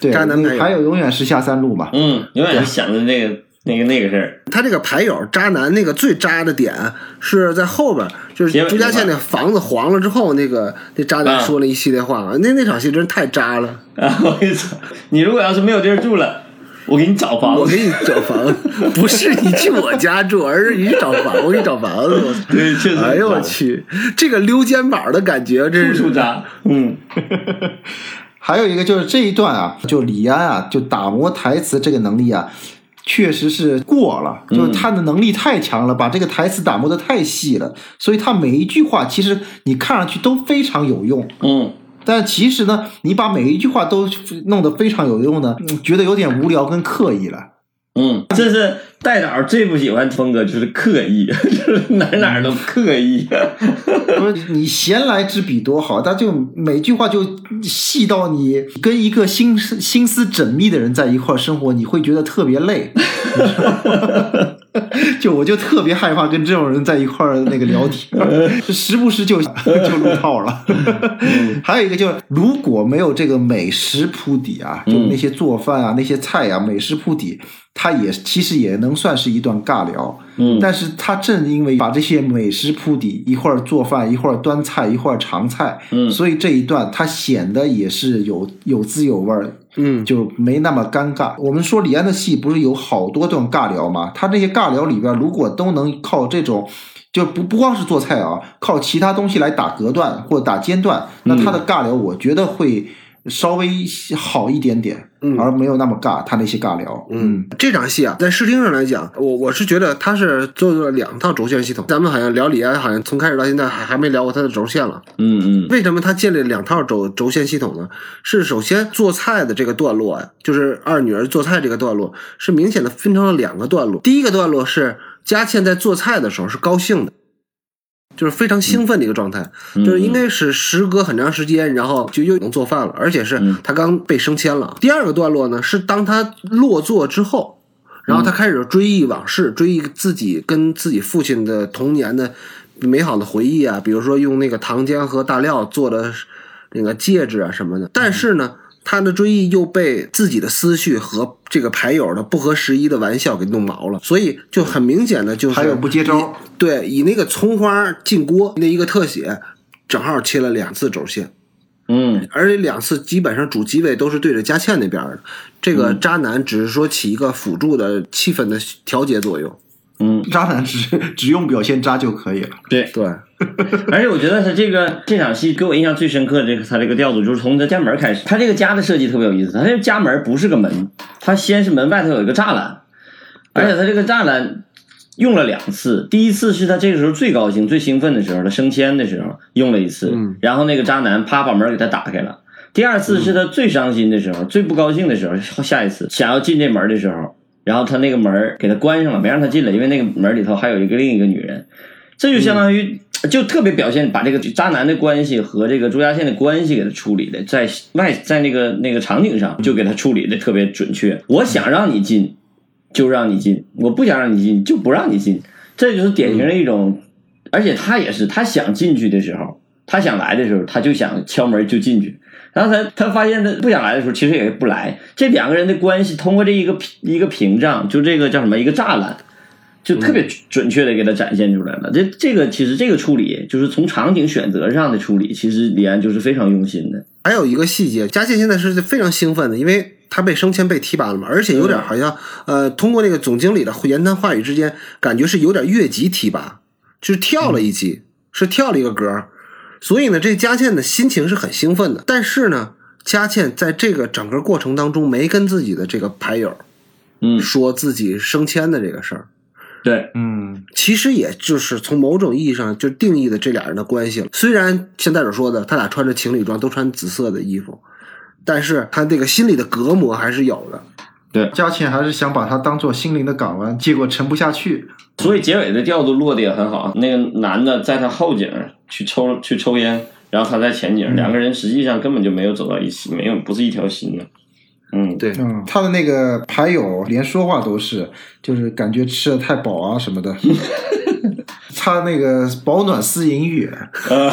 [SPEAKER 3] 对
[SPEAKER 1] 渣男牌友
[SPEAKER 3] 那个牌友永远是下三路嘛。
[SPEAKER 2] 嗯，永远是想着那个那个那个事儿。
[SPEAKER 1] 他这个牌友渣男那个最渣的点是在后边，就是朱家倩
[SPEAKER 2] 那
[SPEAKER 1] 那房子黄了之后，那个那渣男
[SPEAKER 2] 啊
[SPEAKER 1] 说了一系列话，那那场戏真太渣了。
[SPEAKER 2] 啊，我跟你说，你如果要是没有地儿住了，我给你找房子。
[SPEAKER 1] 我给你找房子，不是你去我家住，而是你去找房，我给你找房子。我操！
[SPEAKER 2] 对，确实。
[SPEAKER 1] 哎呦我！去，这个溜肩膀的感觉，真是
[SPEAKER 2] 处处渣。嗯
[SPEAKER 3] 还有一个就是这一段啊，就李安啊，就打磨台词这个能力啊，确实是过了，就是他的能力太强了，把这个台词打磨的太细了，所以他每一句话其实你看上去都非常有用。
[SPEAKER 2] 嗯
[SPEAKER 3] 但其实呢，你把每一句话都弄得非常有用呢，嗯觉得有点无聊跟刻意了。
[SPEAKER 2] 嗯，这是戴导最不喜欢风格，就是刻意，就是哪哪儿都刻意。
[SPEAKER 3] 不是你闲来之笔多好，他就每句话就细到你跟一个心思心思缜密的人在一块儿生活，你会觉得特别累。就我就特别害怕跟这种人在一块儿那个聊天，就时不时就就入套了。还有一个就是，如果没有这个美食铺底啊，就那些做饭啊、那些菜啊，美食铺底，它也其实也能算是一段尬聊。
[SPEAKER 2] 嗯
[SPEAKER 3] 但是他正因为把这些美食铺底，一会儿做饭，一会儿端菜，一会儿尝菜，
[SPEAKER 2] 嗯
[SPEAKER 3] 所以这一段他显得也是有有滋有味儿，
[SPEAKER 1] 嗯，
[SPEAKER 3] 就没那么尴尬。我们说李安的戏不是有好多段尬聊吗？他这些尬聊里边，如果都能靠这种。就不不光是做菜啊，靠其他东西来打隔断或者打间断，那他的尬聊我觉得会稍微好一点点，
[SPEAKER 1] 嗯
[SPEAKER 3] 而没有那么尬。他那些尬聊，
[SPEAKER 1] 嗯，这场戏啊，在视听上来讲，我我是觉得他是做了两套轴线系统。咱们好像聊李安，好像从开始到现在还还没聊过他的轴线了。
[SPEAKER 2] 嗯嗯
[SPEAKER 1] 为什么他建立了两套轴轴线系统呢？是首先做菜的这个段落啊，就是二女儿做菜这个段落，是明显的分成了两个段落。第一个段落是佳倩在做菜的时候是高兴的。就是非常兴奋的一个状态，
[SPEAKER 2] 嗯
[SPEAKER 1] 就是应该是时隔很长时间，然后就又能做饭了，而且是
[SPEAKER 2] 嗯
[SPEAKER 1] 他刚被升迁了。第二个段落呢，是当他落座之后，然后他开始追忆往事，追忆自己跟自己父亲的童年的美好的回忆啊，比如说用那个糖浆和大料做的那个戒指啊什么的。但是呢，他的追忆又被自己的思绪和这个牌友的不合时宜的玩笑给弄毛了，所以就很明显的就是
[SPEAKER 3] 还有不接招，
[SPEAKER 1] 对，以那个葱花进锅那一个特写，正好切了两次轴线。
[SPEAKER 2] 嗯
[SPEAKER 1] 而且两次基本上主机位都是对着佳倩那边的，这
[SPEAKER 2] 嗯
[SPEAKER 1] 个渣男只是说起一个辅助的气氛的调节作用。
[SPEAKER 2] 嗯，
[SPEAKER 3] 渣男只只用表现渣就可以了。
[SPEAKER 2] 对。
[SPEAKER 1] 对，
[SPEAKER 2] 而且我觉得他这个这场戏给我印象最深刻的这个他这个调度，就是从他家门开始，他这个家的设计特别有意思。他这个家门不是个门，他先是门外头有一个栅栏，而且他这个栅栏用了两次。第一次是他这个时候最高兴、最兴奋的时候，他升迁的时候用了一次，
[SPEAKER 1] 嗯
[SPEAKER 2] 然后那个渣男啪把门给他打开了。第二次是他最伤心的时候、最不高兴的时候，下一次想要进这门的时候，然后他那个门给他关上了，没让他进来，因为那个门里头还有一个另一个女人。这就相当于就特别表现把这个渣男的关系和这个朱家倩的关系给他处理的，在外在那个那个场景上就给他处理的特别准确。我想让你进，就让你进；我不想让你进，就不让你进。这就是典型的一种，而且他也是，他想进去的时候，他想来的时候，他就想敲门就进去。然后他他发现他不想来的时候，其实也不来。这两个人的关系通过这一个一个屏障，就这个叫什么一个栅栏，就特别准确的给他展现出来了。这这个其实这个处理，就是从场景选择上的处理，其实李安就是非常用心的。
[SPEAKER 1] 还有一个细节，佳倩现在是非常兴奋的，因为他被升迁被提拔了嘛，而且有点好像、呃，通过那个总经理的言谈话语之间，感觉是有点越级提拔，就是跳了一级，是跳了一个格儿。所以呢，这佳倩的心情是很兴奋的。但是呢，佳倩在这个整个过程当中没跟自己的这个牌友
[SPEAKER 2] 嗯，
[SPEAKER 1] 说自己升迁的这个事儿。
[SPEAKER 2] 对，
[SPEAKER 3] 嗯，
[SPEAKER 1] 其实也就是从某种意义上就定义的这俩人的关系了。虽然像戴总说的，他俩穿着情侣装，都穿紫色的衣服，但是他这个心里的隔膜还是有的。
[SPEAKER 3] 对佳倩还是想把他当做心灵的港湾，结果沉不下去。
[SPEAKER 2] 所以结尾的调度落的也很好。那个男的在他后景去抽去抽烟，然后他在前景，两个人实际上根本就没有走到一起，没有不是一条心的。嗯，
[SPEAKER 1] 对，
[SPEAKER 3] 嗯，他的那个牌友连说话都是，就是感觉吃的太饱啊什么的。他那个保暖思淫欲，
[SPEAKER 2] 呃，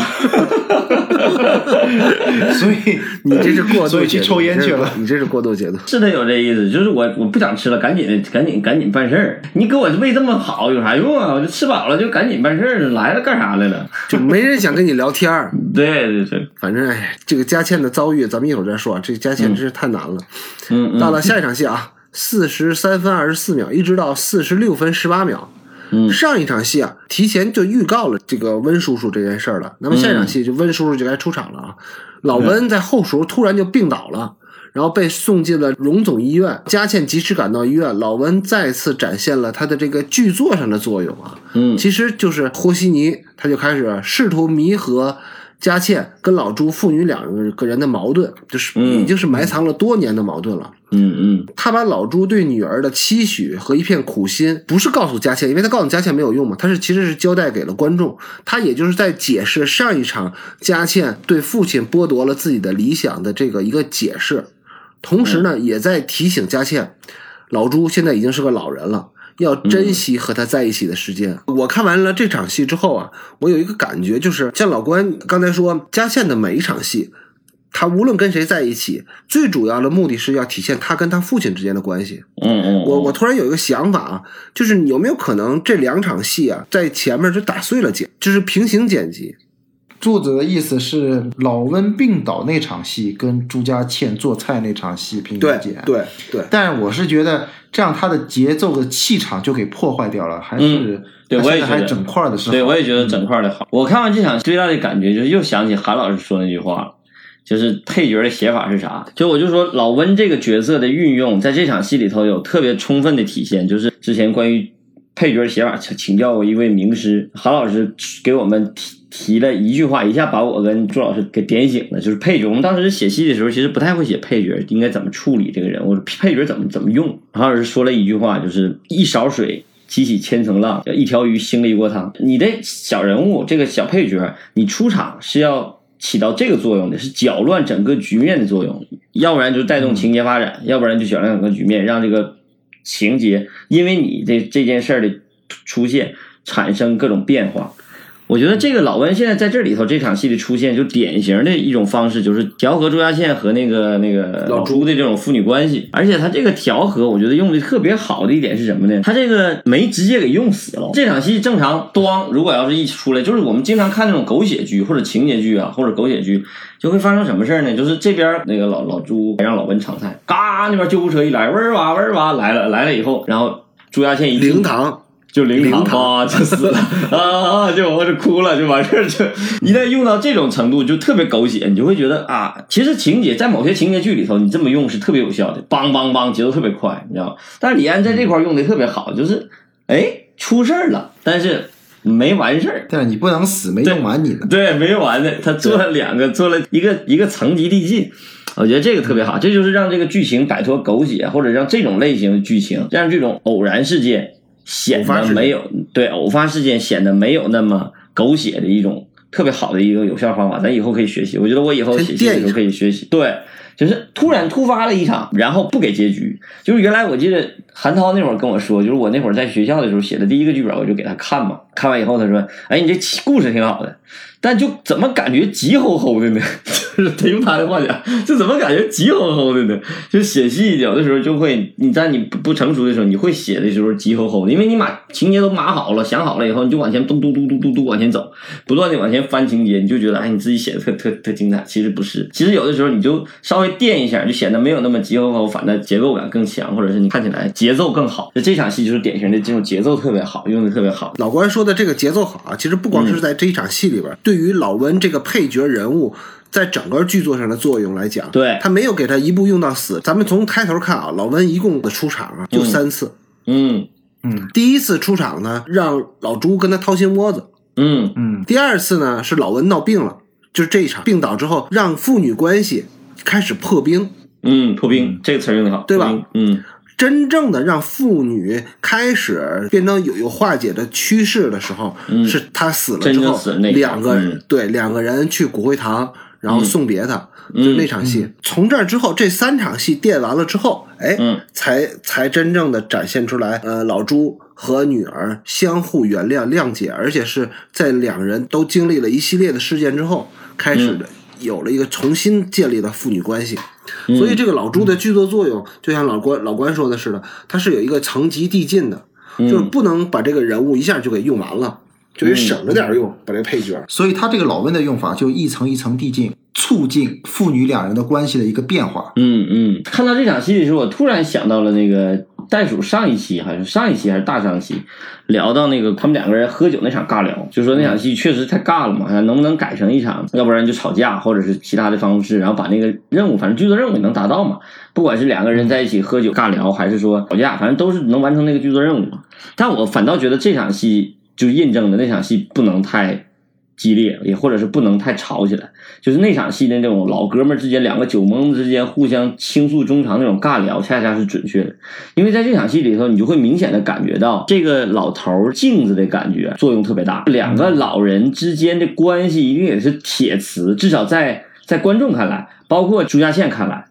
[SPEAKER 3] 所以
[SPEAKER 1] 你这是过度
[SPEAKER 3] 所以去抽烟去了。
[SPEAKER 1] 你这是过度解读。
[SPEAKER 2] 是的有这意思，就是我我不想吃了，赶紧赶紧赶紧办事儿。你给我喂这么好有啥用啊？我就吃饱了就赶紧办事儿，来了干啥来了？
[SPEAKER 1] 就没人想跟你聊天儿。
[SPEAKER 2] 对对对，
[SPEAKER 1] 反正哎，这个佳倩的遭遇，咱们一会儿再说啊。这个佳倩真是太难了。
[SPEAKER 2] 嗯嗯，
[SPEAKER 1] 到了下一场戏啊，四十三分二十四秒，一直到四十六分十八秒。
[SPEAKER 2] 嗯
[SPEAKER 1] 上一场戏啊，提前就预告了这个温叔叔这件事儿了。那么下一场戏就温叔叔就该出场了啊。老温在后厨突然就病倒了。然后被送进了荣总医院，佳倩及时赶到医院，老温再次展现了他的这个剧作上的作用啊。
[SPEAKER 2] 嗯
[SPEAKER 1] 其实就是和稀泥，他就开始试图弥合佳倩跟老朱父女两个人的矛盾，就是
[SPEAKER 2] 嗯
[SPEAKER 1] 已经是埋藏了多年的矛盾了。
[SPEAKER 2] 嗯嗯
[SPEAKER 1] 他把老朱对女儿的期许和一片苦心，不是告诉佳倩，因为他告诉佳倩没有用嘛，他是其实是交代给了观众，他也就是在解释上一场佳倩对父亲剥夺了自己的理想的这个一个解释，同时呢，也在提醒佳倩，老朱现在已经是个老人了。要珍惜和他在一起的时间。我看完了这场戏之后啊，我有一个感觉，就是像老关刚才说，佳倩的每一场戏，他无论跟谁在一起，最主要的目的是要体现他跟他父亲之间的关系。
[SPEAKER 2] 嗯嗯，
[SPEAKER 1] 我我突然有一个想法啊，就是有没有可能这两场戏啊，在前面就打碎了剪，就是平行剪辑？
[SPEAKER 3] 作者的意思是，老温病倒那场戏跟朱家倩做菜那场戏平
[SPEAKER 1] 对
[SPEAKER 3] 行剪。
[SPEAKER 1] 对对，
[SPEAKER 3] 但是我是觉得这样他的节奏的气场就给破坏掉了，还是、
[SPEAKER 2] 嗯对我也觉得
[SPEAKER 3] 整块的时候，
[SPEAKER 2] 对，我也觉得整块的好。我看完这场最大的感觉就是又想起韩老师说那句话了，就是配角的写法是啥？就我就说老温这个角色的运用，在这场戏里头有特别充分的体现，就是之前关于配角写法，请请教过一位名师，韩老师给我们提提了一句话，一下把我跟朱老师给点醒了，就是配角。我们当时写戏的时候，其实不太会写配角，应该怎么处理这个人物，配角怎么怎么用。韩老师说了一句话，就是一勺水。激起千层浪，叫一条鱼兴了一锅汤。你的小人物，这个小配角，你出场是要起到这个作用的，是搅乱整个局面的作用，要不然就带动情节发展，要不然就搅乱整个局面，让这个情节因为你这这件事儿的出现产生各种变化。我觉得这个老温现在在这里头这场戏的出现，就典型的一种方式，就是调和朱家倩和那个那个
[SPEAKER 1] 老
[SPEAKER 2] 老朱的这种父女关系。而且他这个调和，我觉得用的特别好的一点是什么呢？他这个没直接给用死了。这场戏正常，咣，如果要是一出来，就是我们经常看那种狗血剧或者情节剧啊，或者狗血剧，就会发生什么事儿呢？就是这边那个老老朱让老温尝菜，嘎，那边救护车一来，嗡儿哇嗡儿哇来了来了以后，然后朱家倩一进
[SPEAKER 1] 灵堂
[SPEAKER 2] 就灵堂
[SPEAKER 1] 灵堂
[SPEAKER 2] 啊，就死了啊啊，就我就哭了，就完事儿。就一旦用到这种程度，就特别狗血，你就会觉得啊，其实情节在某些情节剧里头，你这么用是特别有效的，梆梆梆，节奏特别快，你知道吗？但是李安在这块儿用的特别好，就是哎出事儿了，但是没完事儿。
[SPEAKER 3] 但是你不能死，没用完你的。
[SPEAKER 2] 对，没完的，他做了两个，做了一个一个层级递进，我觉得这个特别好，这就是让这个剧情摆脱狗血，或者让这种类型的剧情，让这种偶然事件显得没有对偶发事件显得没有那么狗血的一种特别好的一个有效方法，咱以后可以学习。我觉得我以后写戏的时候可以学习。对，就是突然突发了一场，然后不给结局。就是原来我记得韩涛那会儿跟我说，就是我那会儿在学校的时候写的第一个剧本，我就给他看嘛。看完以后他说：“哎，你这故事挺好的，但就怎么感觉急吼吼的呢？就是他用他的话讲，就怎么感觉急吼吼的呢？就写戏有的时候就会，你在你不成熟的时候，你会写的时候急吼吼的，因为你把情节都码好了、想好了以后，你就往前咚嘟嘟嘟嘟嘟往前走，不断的往前翻情节，你就觉得哎，你自己写的特特特精彩。其实不是，其实有的时候你就稍微垫一下，就显得没有那么急吼吼，反正结构感更强，或者是你看起来节奏更好。就这场戏就是典型的这种节奏特别好，用的特别好。
[SPEAKER 1] 老关说的这个节奏好啊，其实不光
[SPEAKER 2] 嗯
[SPEAKER 1] 是在这一场戏里边，对于老温这个配角人物。在整个剧作上的作用来讲，
[SPEAKER 2] 对
[SPEAKER 1] 他没有给他一步用到死。咱们从开头看啊，老温一共的出场啊就三次。
[SPEAKER 2] 嗯
[SPEAKER 3] 嗯
[SPEAKER 1] 第一次出场呢，让老朱跟他掏心窝子；
[SPEAKER 2] 嗯
[SPEAKER 3] 嗯，
[SPEAKER 1] 第二次呢，是老温闹病了，就是这一场病倒之后，让父女关系开始破冰。
[SPEAKER 2] 嗯，破冰这个词用的好，
[SPEAKER 1] 对吧？
[SPEAKER 2] 嗯。
[SPEAKER 1] 真正的让父女开始变成有有化解的趋势的时候，是他死了之后
[SPEAKER 2] 死那
[SPEAKER 1] 两个人、
[SPEAKER 2] 嗯。
[SPEAKER 1] 对两个人去骨灰堂，然后送别他。就那场戏，从这儿之后，这三场戏垫完了之后，哎，
[SPEAKER 2] 嗯。
[SPEAKER 1] 才才真正的展现出来，呃，老朱和女儿相互原谅、谅解，而且是在两人都经历了一系列的事件之后，开始的有了一个重新建立的父女关系。所以这个老朱的剧作作用，就像老关老关说的似的，它是有一个层级递进的，就是不能把这个人物一下就给用完了，就得省着点儿用，把这个配角。
[SPEAKER 3] 所以他这个老温的用法就一层一层递进，促进父女两人的关系的一个变化。
[SPEAKER 2] 嗯嗯，看到这场戏的时候，我突然想到了那个袋鼠上一期还是上一期还是大上期聊到那个他们两个人喝酒那场尬聊，就说那场戏确实太尬了嘛，能不能改成一场，要不然就吵架或者是其他的方式，然后把那个任务，反正剧作任务也能达到嘛。不管是两个人在一起喝酒尬聊，还是说吵架，反正都是能完成那个剧作任务嘛。但我反倒觉得这场戏就印证了那场戏不能太激烈，也或者是不能太吵起来。就是那场戏的那种老哥们之间，两个酒蒙子之间互相倾诉衷肠那种尬聊，恰恰是准确的。因为在这场戏里头，你就会明显的感觉到这个老头镜子的感觉作用特别大。两个老人之间的关系一定也是铁磁，至少在在观众看来，包括朱家倩看来。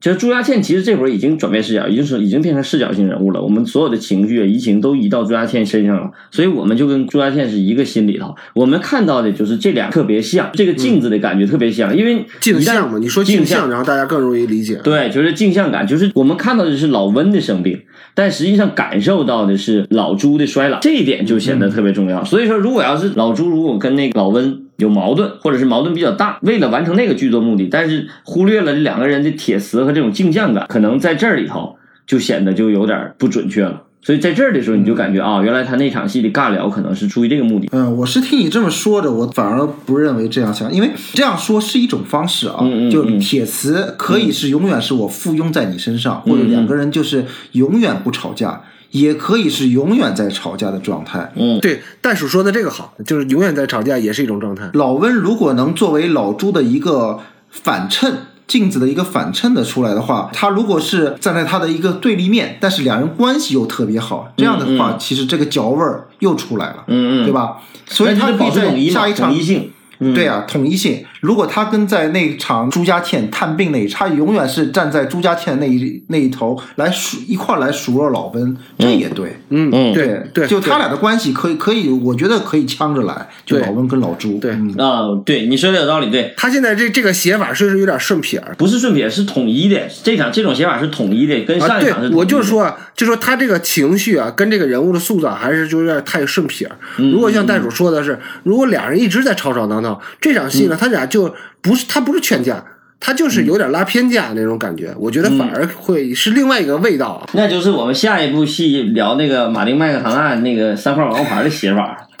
[SPEAKER 2] 就是朱家倩，其实这会儿已经转变视角，已经是已经变成视角性人物了。我们所有的情绪、移情都移到朱家倩身上了，所以我们就跟朱家倩是一个心里头。我们看到的就是这俩特别像，这个镜子的感觉特别像，因为
[SPEAKER 1] 镜像嘛，你说
[SPEAKER 2] 镜
[SPEAKER 1] 镜像，然后大家更容易理解。
[SPEAKER 2] 对，就是镜像感，就是我们看到的是老温的生病，但实际上感受到的是老朱的衰老，这一点就显得特别重要。所以说，如果要是老朱如果跟那个老温有矛盾，或者是矛盾比较大，为了完成那个剧作目的，但是忽略了这两个人的铁磁和这种镜像感，可能在这儿里头就显得就有点不准确了。所以在这儿的时候，你就感觉啊，原来他那场戏的尬聊可能是出于这个目的。
[SPEAKER 3] 嗯，我是听你这么说的，我反而不认为这样想，因为这样说是一种方式啊。
[SPEAKER 2] 嗯嗯嗯
[SPEAKER 3] 就铁磁可以是永远是我附庸在你身上，或者两个人就是永远不吵架，也可以是永远在吵架的状态。
[SPEAKER 2] 嗯，
[SPEAKER 1] 对，袋鼠说的这个好，就是永远在吵架也是一种状态。
[SPEAKER 3] 老温如果能作为老朱的一个反衬。镜子的一个反衬的出来的话，他如果是站在他的一个对立面，但是两人关系又特别好，这样的话，其实这个嚼味儿又出来了，
[SPEAKER 2] 嗯嗯，
[SPEAKER 3] 对吧？所以他
[SPEAKER 2] 那就保持
[SPEAKER 3] 可以
[SPEAKER 2] 统一嘛，
[SPEAKER 3] 在下一场
[SPEAKER 2] 统一性。嗯
[SPEAKER 3] 对啊，统一性。如果他跟在那场朱家倩探病那一场，他永远是站在朱家倩那一那一头来数一块儿来数落老温，这也对。
[SPEAKER 1] 嗯，
[SPEAKER 2] 嗯
[SPEAKER 1] 对对，
[SPEAKER 3] 就他俩的关系可以可以，我觉得可以呛着来，就老温跟老朱。
[SPEAKER 1] 对
[SPEAKER 3] 嗯
[SPEAKER 2] 啊，对你说的有道理，对，
[SPEAKER 1] 他现在这这个写法是不是有点顺撇儿？
[SPEAKER 2] 不是顺撇，是统一的。这场这种写法是统一的，跟
[SPEAKER 1] 啊，对
[SPEAKER 2] 上一场是。
[SPEAKER 1] 我就说啊，就说他这个情绪啊，跟这个人物的塑造还是就有点太顺撇如果像袋鼠说的是，如果俩人一直在吵吵闹闹，这场戏呢，他俩就不是他不是劝架，他就是有点拉偏架那种感觉。我觉得反而会是另外一个味道啊。
[SPEAKER 2] 那就是我们下一部戏聊那个马丁麦克唐纳那个三块王牌的写法。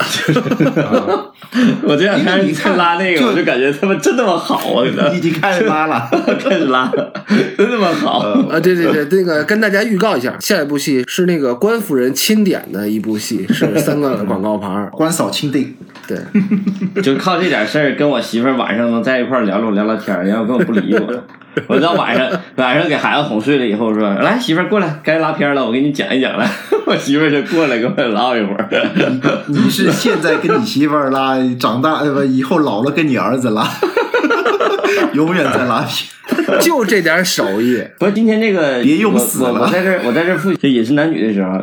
[SPEAKER 2] 我这两天
[SPEAKER 3] 因为你看
[SPEAKER 2] 看拉那个，
[SPEAKER 3] 就
[SPEAKER 2] 我就感觉他们真他妈好啊！真的
[SPEAKER 3] 已经开始拉了。
[SPEAKER 2] 开始拉，真他妈好。
[SPEAKER 1] 啊，对对对，那个跟大家预告一下，下一部戏是那个官夫人钦点的一部戏，是三个广告牌儿。
[SPEAKER 3] 关嫂钦定，
[SPEAKER 1] 对，
[SPEAKER 2] 就靠这点事儿，跟我媳妇儿晚上能在一块儿聊聊聊聊天儿，然后根本不理我。我到晚上晚上给孩子哄睡了以后说：“来，媳妇儿过来，该拉片儿了，我给你讲一讲来。”我媳妇儿就过来跟我唠一会儿。
[SPEAKER 3] 你是现在跟你媳妇儿拉，长大以后老了跟你儿子拉，永远在拉皮。
[SPEAKER 1] 就这点手艺。
[SPEAKER 2] 不是今天这个，
[SPEAKER 3] 别用死了
[SPEAKER 2] 我在这我在这儿复这饮食男女的时候，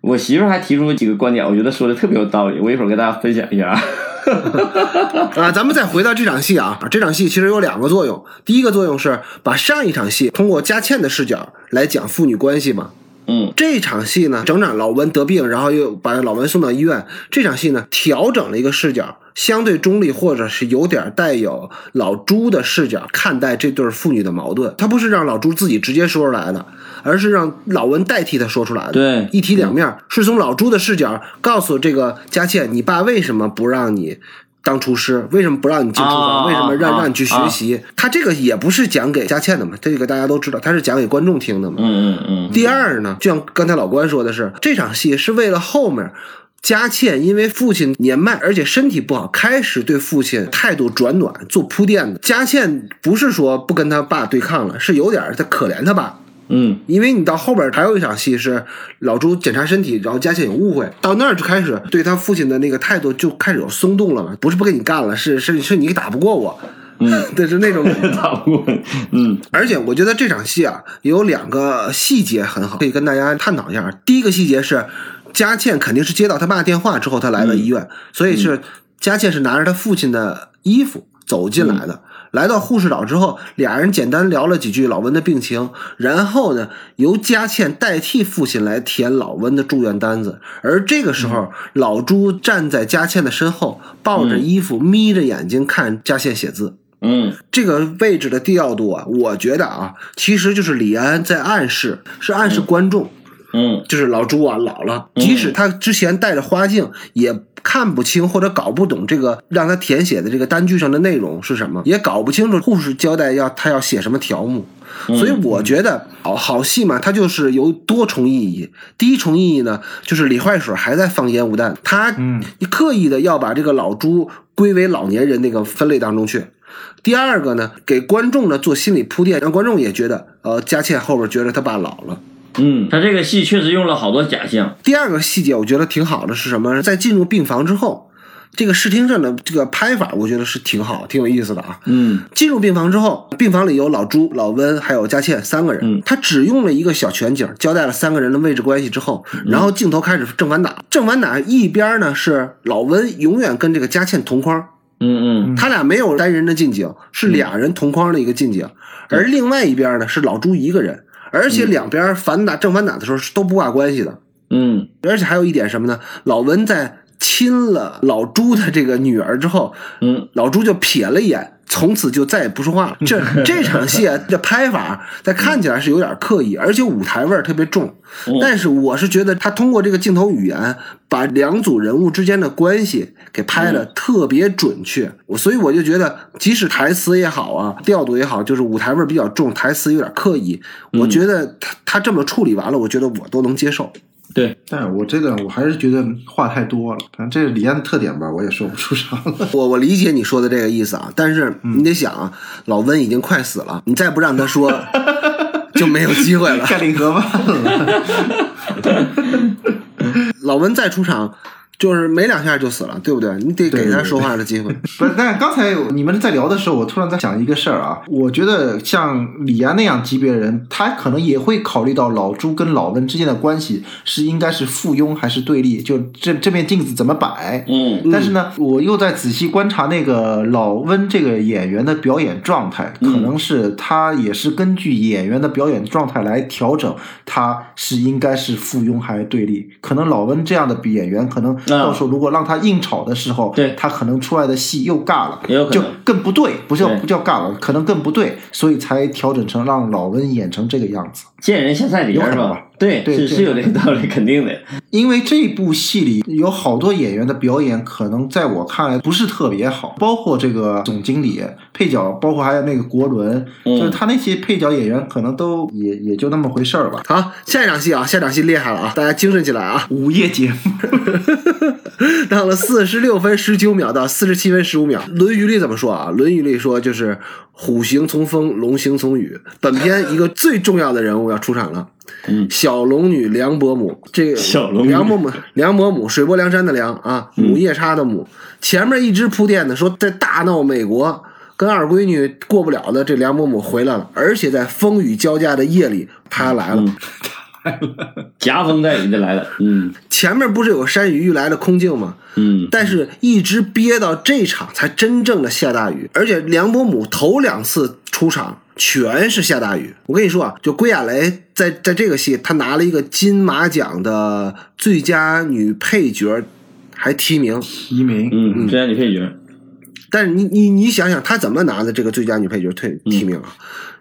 [SPEAKER 2] 我媳妇还提出几个观点，我觉得说的特别有道理，我一会儿跟大家分享一下。
[SPEAKER 1] 啊，咱们再回到这场戏啊，这场戏其实有两个作用。第一个作用是把上一场戏通过佳倩的视角来讲父女关系嘛。
[SPEAKER 2] 嗯
[SPEAKER 1] 这场戏呢，整场老温得病，然后又把老温送到医院。这场戏呢，调整了一个视角，相对中立，或者是有点带有老朱的视角看待这对父女的矛盾。他不是让老朱自己直接说出来的，而是让老文代替他说出来的。
[SPEAKER 2] 对
[SPEAKER 1] 一体两面，是从老朱的视角告诉这个佳倩，你爸为什么不让你。当厨师为什么不让你进厨房？
[SPEAKER 2] 啊
[SPEAKER 1] 为什么让
[SPEAKER 2] 啊
[SPEAKER 1] 让你去学习？他这个也不是讲给佳倩的嘛，这个大家都知道，他是讲给观众听的嘛。
[SPEAKER 2] 嗯嗯嗯，
[SPEAKER 1] 第二呢，就像刚才老关说的是，这场戏是为了后面佳倩因为父亲年迈而且身体不好，开始对父亲态度转暖做铺垫的。佳倩不是说不跟他爸对抗了，是有点儿他可怜他爸。
[SPEAKER 2] 嗯
[SPEAKER 1] 因为你到后边还有一场戏是老朱检查身体，然后佳倩有误会，到那儿就开始对他父亲的那个态度就开始有松动了嘛，不是不跟你干了，是是是你打不过我，
[SPEAKER 2] 嗯，
[SPEAKER 1] 对，是那种感觉。
[SPEAKER 2] 差不过，嗯
[SPEAKER 1] 而且我觉得这场戏啊，有两个细节很好，可以跟大家探讨一下。第一个细节是，佳倩肯定是接到他爸电话之后，他来到医院，所以是佳倩是拿着他父亲的衣服走进来的。来到护士岛之后，俩人简单聊了几句老温的病情，然后呢，由佳倩代替父亲来填老温的住院单子。而这个时候，老朱站在佳倩的身后，抱着衣服，眯着眼睛看佳倩写字。
[SPEAKER 2] 嗯。
[SPEAKER 1] 这个位置的调度啊，我觉得啊，其实就是李安在暗示，是暗示观众，
[SPEAKER 2] 嗯。
[SPEAKER 1] 就是老朱啊老了，即使他之前戴着花镜，也看不清或者搞不懂这个让他填写的这个单据上的内容是什么，也搞不清楚护士交代要他要写什么条目。所以我觉得好好戏嘛，它就是有多重意义。第一重意义呢，就是李坏水还在放烟雾弹，他刻意的要把这个老朱归为老年人那个分类当中去。第二个呢，给观众呢做心理铺垫，让观众也觉得，呃，佳倩后边觉得他爸老了。
[SPEAKER 2] 嗯，他这个戏确实用了好多假象，
[SPEAKER 1] 第二个细节我觉得挺好的是什么？在进入病房之后，这个视听上的这个拍法，我觉得是挺好，挺有意思的啊。
[SPEAKER 2] 嗯。
[SPEAKER 1] 进入病房之后，病房里有老朱、老温还有佳倩三个人，
[SPEAKER 2] 嗯。
[SPEAKER 1] 他只用了一个小全景，交代了三个人的位置关系之后，然后镜头开始正反打。正反打一边呢是老温永远跟这个佳倩同框，
[SPEAKER 2] 嗯嗯。
[SPEAKER 1] 他俩没有单人的近景，是俩人同框的一个近景，而另外一边呢是老朱一个人，而且两边反打正反打的时候是都不挂关系的。
[SPEAKER 2] 嗯
[SPEAKER 1] 而且还有一点什么呢？老文在亲了老朱的这个女儿之后，
[SPEAKER 2] 嗯
[SPEAKER 1] 老朱就瞥了一眼，从此就再也不说话了。这这场戏啊，这拍法，在看起来是有点刻意，而且舞台味儿特别重。但是我是觉得他通过这个镜头语言，把两组人物之间的关系给拍的特别准确。我所以我就觉得，即使台词也好啊，调度也好，就是舞台味儿比较重，台词有点刻意。我觉得他他这么处理完了，我觉得我都能接受。
[SPEAKER 2] 对，
[SPEAKER 3] 但我这个我还是觉得话太多了，反正这是李安的特点吧，我也说不出啥了。
[SPEAKER 1] 我我理解你说的这个意思啊，但是你得想啊，老温已经快死了，你再不让他说，就没有机会了。
[SPEAKER 3] 盖领盒吧了，
[SPEAKER 1] 老温再出场，就是没两下就死了，对不对？你得给他说话的机会。
[SPEAKER 3] 不是，但刚才你们在聊的时候，我突然在想一个事儿啊，我觉得像李安那样级别的人，他可能也会考虑到老朱跟老温之间的关系是应该是附庸还是对立，就这这面镜子怎么摆。
[SPEAKER 2] 嗯
[SPEAKER 3] 但是呢，我又在仔细观察那个老温这个演员的表演状态，可能是他也是根据演员的表演状态来调整，他是应该是附庸还是对立。可能老温这样的演员，可能到时候如果让他硬炒的时候，
[SPEAKER 2] 对。
[SPEAKER 3] 他可能出来的戏又尬了，就更不对，不叫不叫尬了，可能更不对，所以才调整成让老温演成这个样子。
[SPEAKER 2] 见人下菜碟是
[SPEAKER 3] 吧？
[SPEAKER 2] 对，
[SPEAKER 3] 对对
[SPEAKER 2] 是是有这个道理，肯定的。
[SPEAKER 3] 因为这部戏里有好多演员的表演，可能在我看来不是特别好，包括这个总经理、配角，包括还有那个国伦，
[SPEAKER 2] 嗯
[SPEAKER 3] 就是他那些配角演员，可能都也也就那么回事儿吧。
[SPEAKER 1] 好，下一场戏啊，下一场戏厉害了啊，大家精神起来啊！
[SPEAKER 3] 午夜节目，
[SPEAKER 1] 到了四十六分十九秒到四十七分十五秒，《论语》里怎么说啊？《论语》里说就是“虎行从风，龙行从雨”。本片一个最重要的人物要出场了，
[SPEAKER 2] 嗯
[SPEAKER 1] 小龙女梁伯母。这个
[SPEAKER 2] 小龙女
[SPEAKER 1] 梁伯母，梁伯母，水泊梁山的梁啊，母夜叉的母。前面一直铺垫的说，在大闹美国。跟二闺女过不了的这梁伯母回来了，而且在风雨交加的夜里，她来了。
[SPEAKER 2] 夹风带雨的来了。嗯
[SPEAKER 1] 前面不是有个山雨欲来的空镜吗？
[SPEAKER 2] 嗯
[SPEAKER 1] 但是一直憋到这场才真正的下大雨，而且梁伯母头两次出场全是下大雨。我跟你说啊，就归亚蕾在在这个戏，她拿了一个金马奖的最佳女配角，还提名。
[SPEAKER 3] 提名，
[SPEAKER 2] 嗯，最佳女配角。
[SPEAKER 1] 但是你你你想想，她怎么拿的这个最佳女配角退提名啊？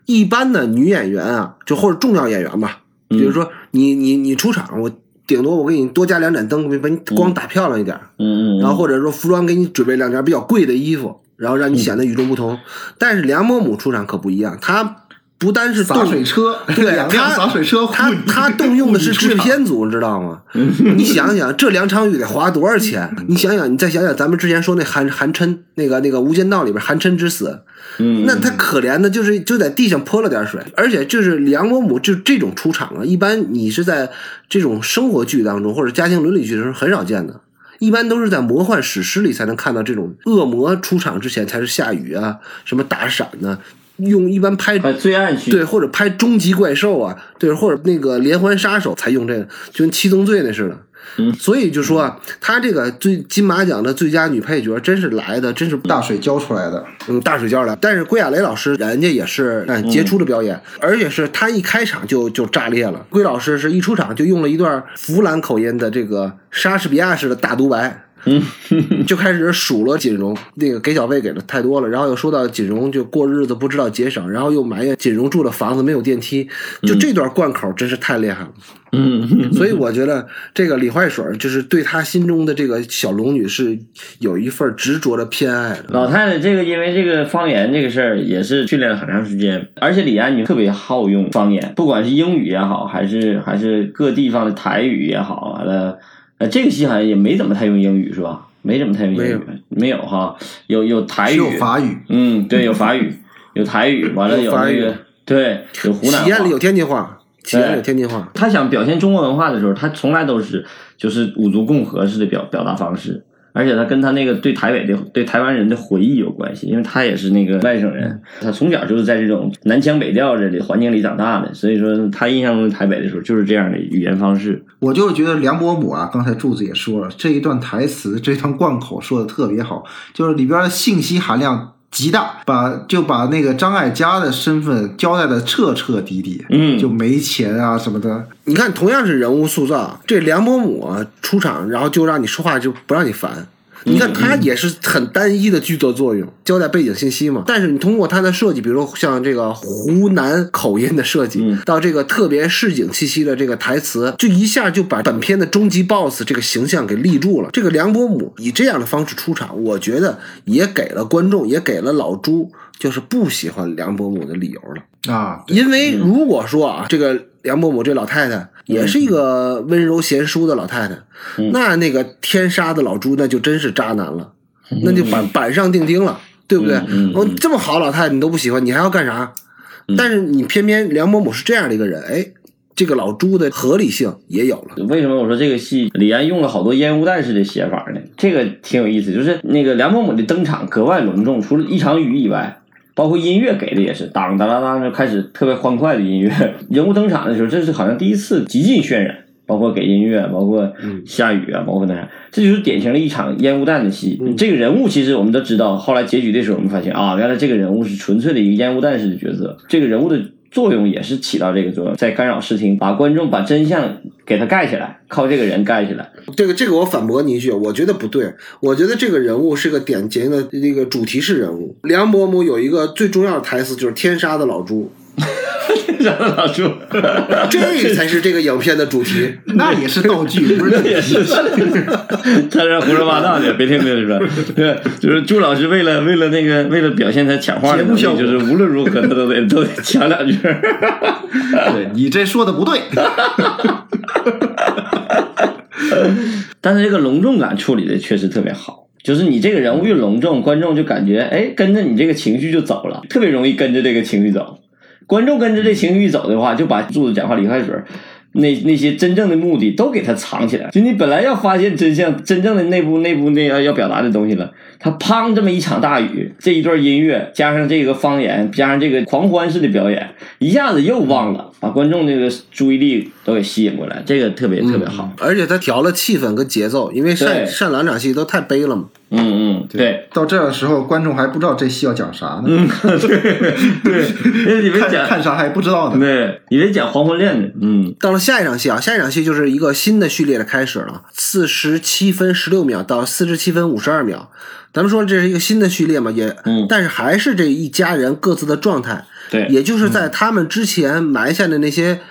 [SPEAKER 1] 一般的女演员啊，就或者重要演员吧，比如说你你你出场，我顶多我给你多加两盏灯，把你光打漂亮一点。
[SPEAKER 2] 嗯嗯，
[SPEAKER 1] 然后或者说服装给你准备两件比较贵的衣服，然后让你显得与众不同。但是梁伯母出场可不一样，她不单是
[SPEAKER 3] 洒水车，
[SPEAKER 1] 对
[SPEAKER 3] 两辆
[SPEAKER 1] 他
[SPEAKER 3] 洒水车
[SPEAKER 1] 他
[SPEAKER 3] 护你
[SPEAKER 1] 他动用的是制片组，你知道吗？你想想，这两场雨得花多少钱？你想想，你再想想咱们之前说那韩韩琛那个那个《无间道》里边韩琛之死，
[SPEAKER 2] 嗯，
[SPEAKER 1] 那他可怜的就是就在地上泼了点水，而且就是梁伯母就这种出场啊，一般你是在这种生活剧当中或者家庭伦理剧当中很少见的。一般都是在魔幻史诗里才能看到这种恶魔出场之前才是下雨啊，什么打闪呢、用一般拍
[SPEAKER 2] 把罪案去
[SPEAKER 1] 对，或者拍终极怪兽啊，对，或者那个连环杀手才用这个，就跟七宗罪那似的。
[SPEAKER 2] 嗯，
[SPEAKER 1] 所以就说啊，他这个最金马奖的最佳女配角真是来的，真是
[SPEAKER 3] 大水浇出来的。
[SPEAKER 1] 嗯大水浇来。但是归亚蕾老师人家也是嗯杰出的表演，而且是她一开场就就炸裂了。归老师是一出场就用了一段弗兰口音的这个莎士比亚式的大独白。
[SPEAKER 2] 嗯，
[SPEAKER 1] 就开始数落锦荣，那个给小费给的太多了，然后又说到锦荣就过日子不知道节省，然后又埋怨锦荣住的房子没有电梯，就这段贯口真是太厉害了。
[SPEAKER 2] 嗯，
[SPEAKER 1] 所以我觉得这个李坏水就是对他心中的这个小龙女是有一份执着的偏爱的。
[SPEAKER 2] 老太太这个因为这个方言这个事儿也是训练了很长时间，而且李安你特别好用方言，不管是英语也好，还是还是各地方的台语也好，完了，呃，这个戏好像也没怎么太用英语是吧？没怎么太用英语
[SPEAKER 1] 没有，
[SPEAKER 2] 哈，有有台语，
[SPEAKER 3] 有法语，
[SPEAKER 2] 嗯，对，有法语，有台语，完了
[SPEAKER 1] 有法语
[SPEAKER 2] 有那个，对，有湖南话
[SPEAKER 1] 体验里。有天津话，体验里有天津话。
[SPEAKER 2] 他想表现中国文化的时候，他从来都是就是五族共和式的表表达方式，而且他跟他那个对台北的对台湾人的回忆有关系，因为他也是那个外省人，他从小就是在这种南腔北调这里环境里长大的，所以说他印象中台北的时候就是这样的语言方式。
[SPEAKER 3] 我就是觉得梁伯母啊，刚才柱子也说了，这一段台词，这一段贯口说的特别好，就是里边的信息含量极大，把就把那个张艾嘉的身份交代的彻彻底底，
[SPEAKER 2] 嗯
[SPEAKER 3] 就没钱啊什么的，
[SPEAKER 1] 你看，同样是人物塑造，这梁伯母啊出场，然后就让你说话就不让你烦。你看他也是很单一的剧作作用，交代背景信息嘛。但是你通过他的设计，比如说像这个湖南口音的设计，到这个特别市井气息的这个台词，就一下就把本片的终极 BOSS 这个形象给立住了。这个梁伯母以这样的方式出场，我觉得也给了观众，也给了老朱就是不喜欢梁伯母的理由了。
[SPEAKER 3] 啊，
[SPEAKER 1] 因为如果说啊，这个梁伯母这老太太也是一个温柔贤淑的老太太，那那个天杀的老朱那就真是渣男了，那就板板上钉钉了，对不对？
[SPEAKER 2] 嗯嗯
[SPEAKER 1] 哦，这么好老太太你都不喜欢，你还要干啥？但是你偏偏梁伯母是这样的一个人，哎，这个老朱的合理性也有了。
[SPEAKER 2] 为什么我说这个戏李安用了好多烟雾弹式的写法呢？这个挺有意思，就是那个梁伯母的登场格外隆重，除了一场雨以外，包括音乐给的也是当当当当就开始特别欢快的音乐。人物登场的时候，这是好像第一次极尽渲染，包括给音乐，包括下雨啊，包括那啥，这就是典型的一场烟雾弹的戏。这个人物其实我们都知道，后来结局的时候我们发现啊，原来这个人物是纯粹的一个烟雾弹式的角色，这个人物的。作用也是起到这个作用，在干扰视听，把观众把真相给他盖起来，靠这个人盖起来。
[SPEAKER 1] 这个这个我反驳你一句，我觉得不对。我觉得这个人物是个典型的那个主题式人物。梁伯母有一个最重要的台词就是“天杀的老朱
[SPEAKER 2] 让老朱，”，
[SPEAKER 1] 这才是这个影片的主题。
[SPEAKER 3] 那也是道具，不是那
[SPEAKER 2] 也是，他这胡说八道的，别听别人说对，就是朱老师为了为了那个为了表现他抢话的能力，
[SPEAKER 3] 节目效果
[SPEAKER 2] 就是无论如何他都得都得抢两句。
[SPEAKER 3] 对你这说的不对，
[SPEAKER 2] 但是这个隆重感处理的确实特别好，就是你这个人物越隆重，观众就感觉哎跟着你这个情绪就走了，特别容易跟着这个情绪走。观众跟着这情绪走的话，就把柱子讲话李开水那那些真正的目的都给他藏起来。就你本来要发现真相，真正的内部内部那要要表达的东西了，他砰这么一场大雨，这一段音乐加上这个方言，加上这个狂欢式的表演，一下子又忘了，把观众这个注意力都给吸引过来，这个特别特别好。
[SPEAKER 1] 而且他调了气氛跟节奏，因为
[SPEAKER 2] 对
[SPEAKER 1] 上上两场戏都太悲了嘛。
[SPEAKER 2] 嗯嗯，对。
[SPEAKER 3] 到这儿的时候，观众还不知道这戏要讲啥呢，嗯
[SPEAKER 2] 对，因为你们
[SPEAKER 3] 看
[SPEAKER 2] 讲，
[SPEAKER 3] 看啥还不知道呢。
[SPEAKER 2] 对，以为讲黄昏恋呢，嗯
[SPEAKER 1] 到了下一场戏啊，下一场戏就是一个新的序列的开始了，四十七分十六秒到四十七分五十二秒。咱们说这是一个新的序列嘛，也，
[SPEAKER 2] 嗯
[SPEAKER 1] 但是还是这一家人各自的状态，
[SPEAKER 2] 对，
[SPEAKER 1] 也就是在他们之前埋下的那些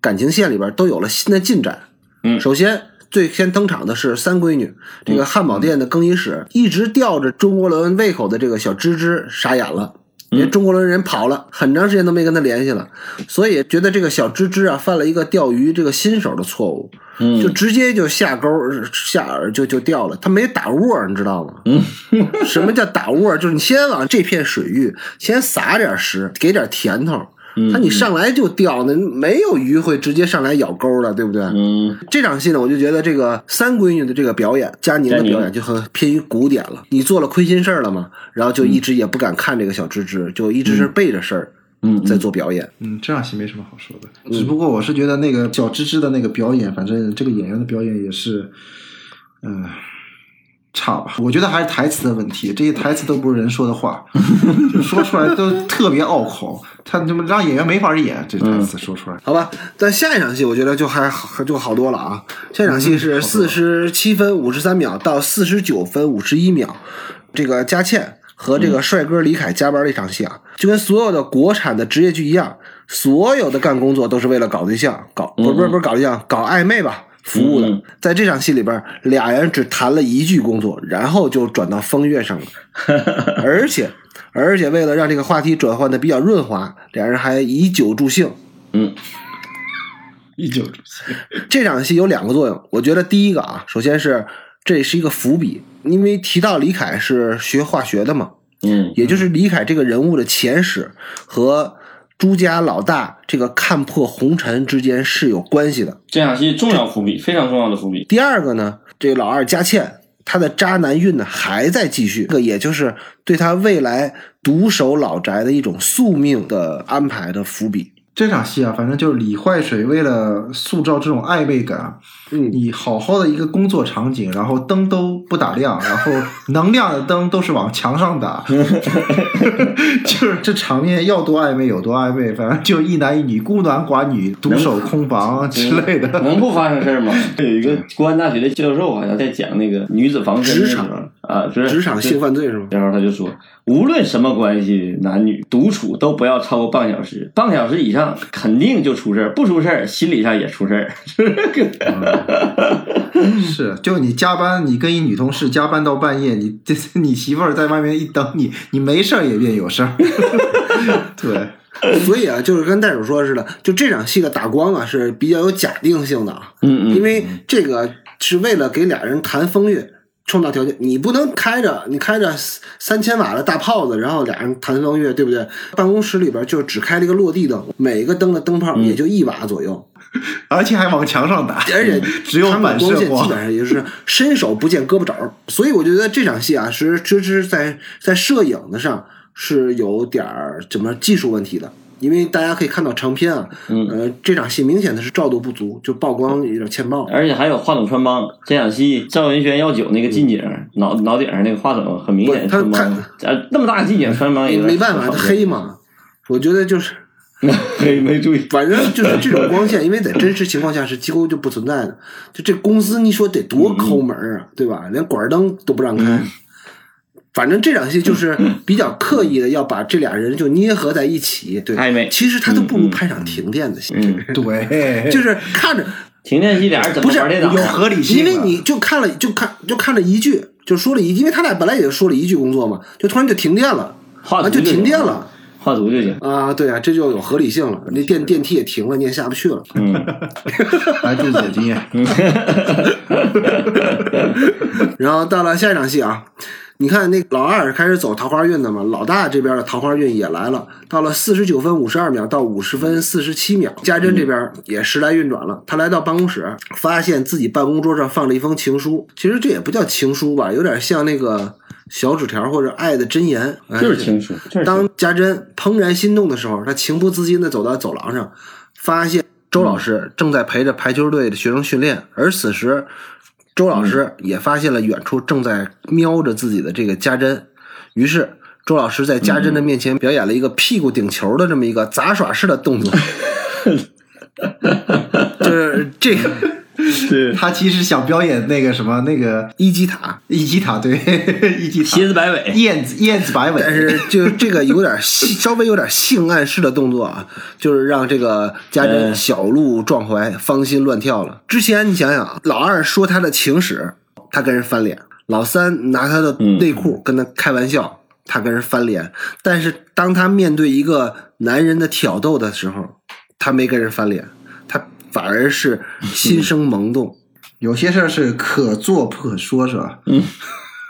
[SPEAKER 1] 感情线里边都有了新的进展。
[SPEAKER 2] 嗯
[SPEAKER 1] 首先最先登场的是三闺女，这个汉堡店的更衣室一直吊着中国人胃口的这个小芝芝傻眼了。人中国人人跑了很长时间都没跟他联系了，所以觉得这个小芝芝啊犯了一个钓鱼这个新手的错误，
[SPEAKER 2] 嗯
[SPEAKER 1] 就直接就下钩下饵就就钓了，他没打窝，你知道吗？
[SPEAKER 2] 嗯
[SPEAKER 1] 什么叫打窝？就是你先往这片水域先撒点食，给点甜头。
[SPEAKER 2] 嗯
[SPEAKER 1] 他你上来就钓那，没有鱼会直接上来咬钩的，对不对？
[SPEAKER 2] 嗯
[SPEAKER 1] 这场戏呢，我就觉得这个三闺女的这个表演，佳宁的表演就很偏于古典了。你做了亏心事儿了嘛，然后就一直也不敢看这个小芝芝，就一直是背着事儿
[SPEAKER 2] 嗯
[SPEAKER 1] 在做表演。
[SPEAKER 3] 嗯，这场戏没什么好说的。只不过我是觉得那个小芝芝的那个表演，反正这个演员的表演也是，嗯、差吧。我觉得还是台词的问题，这些台词都不是人说的话，就说出来都特别拗口，他他妈让演员没法演，这台词说出来。
[SPEAKER 1] 好吧，但下一场戏我觉得就还好就好多了啊。下一场戏是四十七分五十三秒到四十九分五十一秒，这个佳倩和这个帅哥李凯加班的一场戏啊，就跟所有的国产的职业剧一样，所有的干工作都是为了搞对象，搞不是不是不是搞对象，搞暧昧吧。服务的。
[SPEAKER 2] 嗯，
[SPEAKER 1] 在这场戏里边，俩人只谈了一句工作，然后就转到风月上了，而且而且为了让这个话题转换的比较润滑，俩人还以酒助兴，
[SPEAKER 2] 嗯。
[SPEAKER 3] 以酒助兴，
[SPEAKER 1] 这场戏有两个作用，我觉得第一个啊，首先是这是一个伏笔，因为提到李凯是学化学的嘛，
[SPEAKER 2] 嗯
[SPEAKER 1] 也就是李凯这个人物的前史和朱家老大这个看破红尘之间是有关系的。
[SPEAKER 2] 这场戏重要伏笔，非常重要的伏笔。
[SPEAKER 1] 第二个呢，这个老二佳倩她的渣男运呢还在继续，这个也就是对他未来独守老宅的一种宿命的安排的伏笔。
[SPEAKER 3] 这场戏啊，反正就是李坏水为了塑造这种暧昧感，
[SPEAKER 1] 嗯
[SPEAKER 3] 你好好的一个工作场景，然后灯都不打亮，然后能亮的灯都是往墙上打，就是这场面要多暧昧有多暧昧，反正就一男一女孤男寡女独守空房之类的。
[SPEAKER 2] 能不发生事儿吗？有一个公安大学的教授好像在讲那个女子防身的
[SPEAKER 1] 职场
[SPEAKER 2] 啊，就是
[SPEAKER 1] 职场性犯罪是吗？
[SPEAKER 2] 然后他就说，无论什么关系，男女独处都不要超过半小时，半个小时以上肯定就出事儿，不出事儿心理上也出事儿。
[SPEAKER 3] 是，就你加班，你跟一女同事加班到半夜，你这 你媳妇儿在外面一等你，你没事儿也变有事儿。对，
[SPEAKER 1] 所以啊，就是跟袋鼠说似的，就这场戏的打光啊是比较有假定性的啊，
[SPEAKER 2] 嗯
[SPEAKER 1] 因为这个是为了给俩人谈风月创造条件，你不能开着你开着三千瓦的大炮子，然后俩人谈风月，对不对？办公室里边就只开了一个落地灯，每个灯的灯泡也就一瓦左右，
[SPEAKER 3] 而且还往墙上打，
[SPEAKER 1] 而且
[SPEAKER 3] 只有光
[SPEAKER 1] 光线基。本上也就是伸手不见胳膊肘，所以我觉得这场戏啊，是其实在在摄影的上是有点儿怎么技术问题的。因为大家可以看到成片啊，
[SPEAKER 2] 嗯
[SPEAKER 1] 呃，这场戏明显的是照度不足，就曝光有点欠曝。
[SPEAKER 2] 而且还有话筒穿帮，这场戏赵文轩要酒那个近景，脑脑顶上那个话筒很明显
[SPEAKER 1] 不他
[SPEAKER 2] 穿帮，呃，那么大的近景穿帮也
[SPEAKER 1] 没没办法，他黑嘛。我觉得就是，
[SPEAKER 2] 没没注意。
[SPEAKER 1] 反正就是这种光线，因为在真实情况下是几乎就不存在的。就这公司，你说得多抠门儿啊，对吧？连管灯都不让开。反正这场戏就是比较刻意的要把这俩人就捏合在一起，对，
[SPEAKER 2] 暧昧
[SPEAKER 1] 其实他都不如拍场停电的戏，
[SPEAKER 2] 嗯，
[SPEAKER 3] 对，
[SPEAKER 1] 就是看着
[SPEAKER 2] 停电戏俩人怎么
[SPEAKER 1] 不是
[SPEAKER 2] 玩电脑啊？
[SPEAKER 3] 有合理性，
[SPEAKER 1] 因为你就看了就看就看了一句，就说了一，因为他俩本来也就说了一句工作嘛，就突然就停电了，啊，就
[SPEAKER 2] 画图行
[SPEAKER 1] 停电了。
[SPEAKER 2] 画图就行。
[SPEAKER 1] 啊，对啊，这就有合理性了。那电电梯也停了，你也下不去了。
[SPEAKER 2] 嗯，
[SPEAKER 3] 来自己的经验。
[SPEAKER 1] 然后到了下一场戏啊，你看那老二开始走桃花运的嘛，老大这边的桃花运也来了。到了四十九分五十二秒到五十分四十七秒，家珍这边也时来运转了。他来到办公室，发现自己办公桌上放了一封情书。其实这也不叫情书吧，有点像那个小纸条或者爱的箴言。哎
[SPEAKER 2] 就是情书，
[SPEAKER 1] 当家珍怦然心动的时候，他情不自禁地走到走廊上，发现周老师正在陪着排球队的学生训练，而此时周老师也发现了远处正在瞄着自己的这个家珍，于是周老师在家珍的面前表演了一个屁股顶球的这么一个杂耍式的动作，就是这个
[SPEAKER 2] 对。
[SPEAKER 3] 他其实想表演那个什么那个
[SPEAKER 1] 一级塔，
[SPEAKER 3] 一级塔，对，一级塔，
[SPEAKER 2] 蝎子摆尾。
[SPEAKER 3] 燕子燕子摆尾，
[SPEAKER 1] 但是就这个有点性稍微有点性暗示的动作啊，就是让这个家珍
[SPEAKER 2] 嗯
[SPEAKER 1] 小鹿撞怀，芳心乱跳了。之前你想想啊，老二说他的情史，他跟人翻脸；老三拿他的内裤跟他开玩笑，他跟人翻脸，但是当他面对一个男人的挑逗的时候，他没跟人翻脸，他反而是心生 萌动。
[SPEAKER 3] 有些事儿是可做不可说，是吧？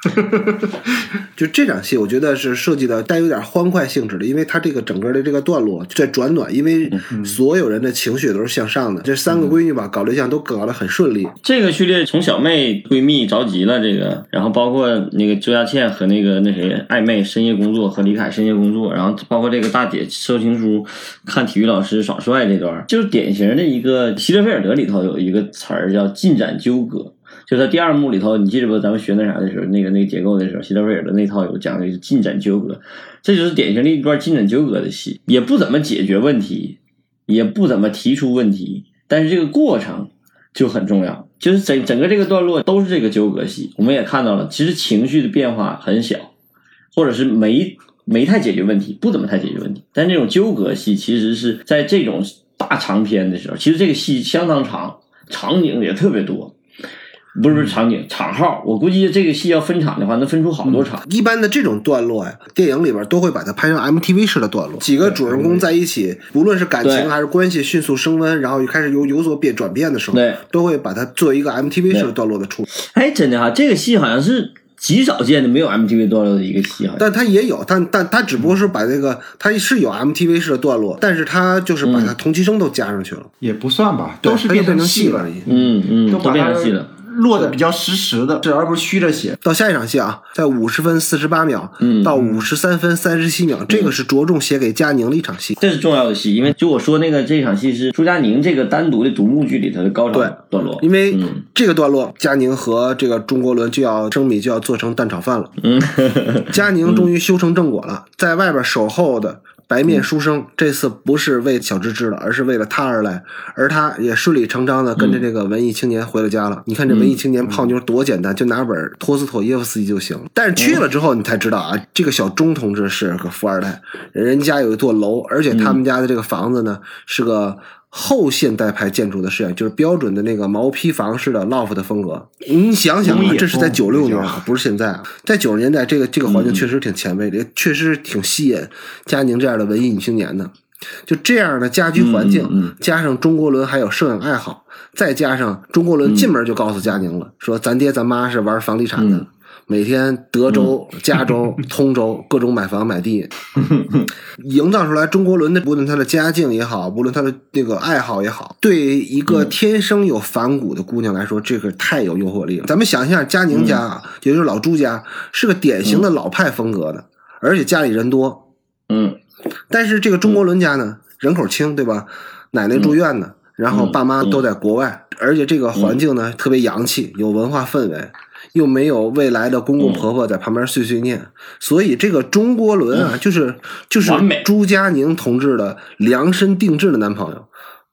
[SPEAKER 1] 就这场戏，我觉得是设计的带有点欢快性质的，因为它这个整个的这个段落在转暖，因为所有人的情绪都是向上的。这三个闺女吧，搞对象都搞得很顺利。
[SPEAKER 2] 这个序列从小妹闺蜜着急了，这个，然后包括那个周亚倩和那个那谁暧昧深夜工作和李凯深夜工作，然后包括这个大姐收情书看体育老师耍帅这段，就是典型的一个希特菲尔德里头有一个词儿叫进展纠葛。就在第二幕里头，你记得不？咱们学那啥的时候，那个那个结构的时候，希特菲尔的那套有讲的是进展纠葛，这就是典型的一段进展纠葛的戏，也不怎么解决问题，也不怎么提出问题，但是这个过程就很重要，就是整整个这个段落都是这个纠葛戏。我们也看到了，其实情绪的变化很小，或者是没没太解决问题，不怎么太解决问题。但这种纠葛戏，其实是在这种大长篇的时候，其实这个戏相当长，场景也特别多。不是不是场景场号，我估计这个戏要分场的话，能分出好多场。
[SPEAKER 1] 一般的这种段落呀，电影里边都会把它拍成 MTV 式的段落，几个主人公在一起，无论是感情还是关系迅速升温，然后又开始有有所变转变的时候，
[SPEAKER 2] 对，
[SPEAKER 1] 都会把它做一个 MTV 式的段落的处理。
[SPEAKER 2] 哎，真的哈，这个戏好像是极少见的没有 MTV 段落的一个戏，啊。
[SPEAKER 1] 但它也有，但但它只不过是把那个它是有 MTV 式的段落，但是它就是把它同期声都加上去了，
[SPEAKER 3] 也不算吧，都是
[SPEAKER 1] 变成
[SPEAKER 3] 戏
[SPEAKER 1] 了而已。
[SPEAKER 2] 嗯嗯，都变成戏了。
[SPEAKER 3] 落的比较实实的，这而不是虚着写。
[SPEAKER 1] 到下一场戏啊，在五十分四十八秒，
[SPEAKER 2] 嗯
[SPEAKER 1] 到五十三分三十七秒，这个是着重写给佳宁的一场戏。
[SPEAKER 2] 这是重要的戏，因为就我说那个这场戏是朱佳宁这个单独的独幕剧里头的高潮
[SPEAKER 1] 对
[SPEAKER 2] 段落，
[SPEAKER 1] 因为
[SPEAKER 2] 嗯
[SPEAKER 1] 这个段落，佳宁和这个钟国伦就要生米就要做成蛋炒饭了。
[SPEAKER 2] 嗯，
[SPEAKER 1] 佳宁终于修成正果了，在外边守候的白面书生，这次不是为小芝芝了，而是为了他而来，而他也顺理成章的跟着这个文艺青年回了家了。你看这文艺青年泡妞多简单，就拿本托斯妥耶夫斯基就行了。但是去了之后，你才知道啊，这个小钟同志是个富二代，人家有一座楼，而且他们家的这个房子呢是个。后现代派建筑的式样，就是标准的那个毛坯房式的 loft 的风格。你想想啊，这是在
[SPEAKER 3] 风
[SPEAKER 1] 九六年啊，不是现在啊，在九十年代，这个这个环境确实挺前卫的，也确实挺吸引佳宁这样的文艺女青年的。就这样的家居环境，
[SPEAKER 2] 嗯嗯
[SPEAKER 1] 加上钟国伦还有摄影爱好，再加上钟国伦进门就告诉佳宁了，说咱爹咱妈是玩房地产的。
[SPEAKER 2] 嗯
[SPEAKER 1] 每天德州、加州、通州各种买房买地，营造出来中国伦的，无论他的家境也好，无论他的那个爱好也好，对一个天生有反骨的姑娘来说，这个太有诱惑力了。咱们想一下，佳宁家啊，也就是老朱家，是个典型的老派风格的，而且家里人多。
[SPEAKER 2] 嗯
[SPEAKER 1] 但是这个中国伦家呢，人口轻，对吧？奶奶住院呢，然后爸妈都在国外，而且这个环境呢特别洋气，有文化氛围。又没有未来的公公婆婆在旁边碎碎念，所以这个钟国伦啊，就是就是朱佳宁同志的量身定制的男朋友。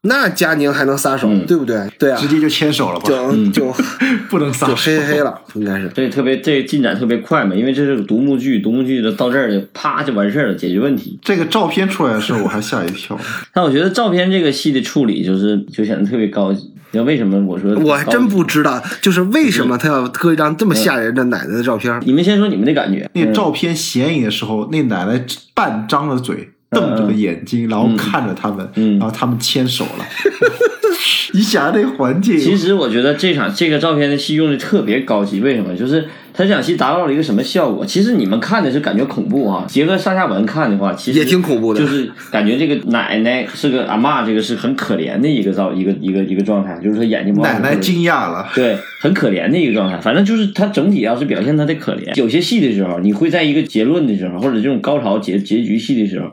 [SPEAKER 1] 那佳宁还能撒手，
[SPEAKER 2] 嗯
[SPEAKER 1] 对不对？对啊，
[SPEAKER 3] 直接就牵手了吧？
[SPEAKER 1] 就就
[SPEAKER 3] 不能撒
[SPEAKER 1] 就
[SPEAKER 3] 手
[SPEAKER 1] 嘿嘿嘿了，应该是。
[SPEAKER 2] 对特别这进展特别快嘛，因为这是个独幕剧，独幕剧的到这儿就啪就完事儿了，解决问题。
[SPEAKER 3] 这个照片出来的时候，我还吓一跳。
[SPEAKER 2] 但我觉得照片这个戏的处理就是就显得特别高级。你知道为什么我说
[SPEAKER 1] 我还真不知道，就是为什么他要搁一张这么吓人的奶奶的照片？
[SPEAKER 2] 你们先说你们的感觉。
[SPEAKER 3] 那照片显影的时候，那奶奶半张着嘴，瞪着个眼睛，然后看着他们，
[SPEAKER 2] 嗯
[SPEAKER 3] 然后他们牵手了。你想那环境，
[SPEAKER 2] 其实我觉得这场这个照片的戏用的特别高级，为什么？就是他这场戏达到了一个什么效果？其实你们看的是感觉恐怖啊，结合上下文看的话，其实
[SPEAKER 1] 也挺恐怖的
[SPEAKER 2] 就是感觉这个奶奶是个阿嬷，这个是很可怜的一个造一个一个一个状态，就是她眼睛冒
[SPEAKER 3] 奶奶惊讶了。
[SPEAKER 2] 对，很可怜的一个状态。反正就是他整体要是表现他的可怜，有些戏的时候，你会在一个结论的时候，或者这种高潮结结局戏的时候，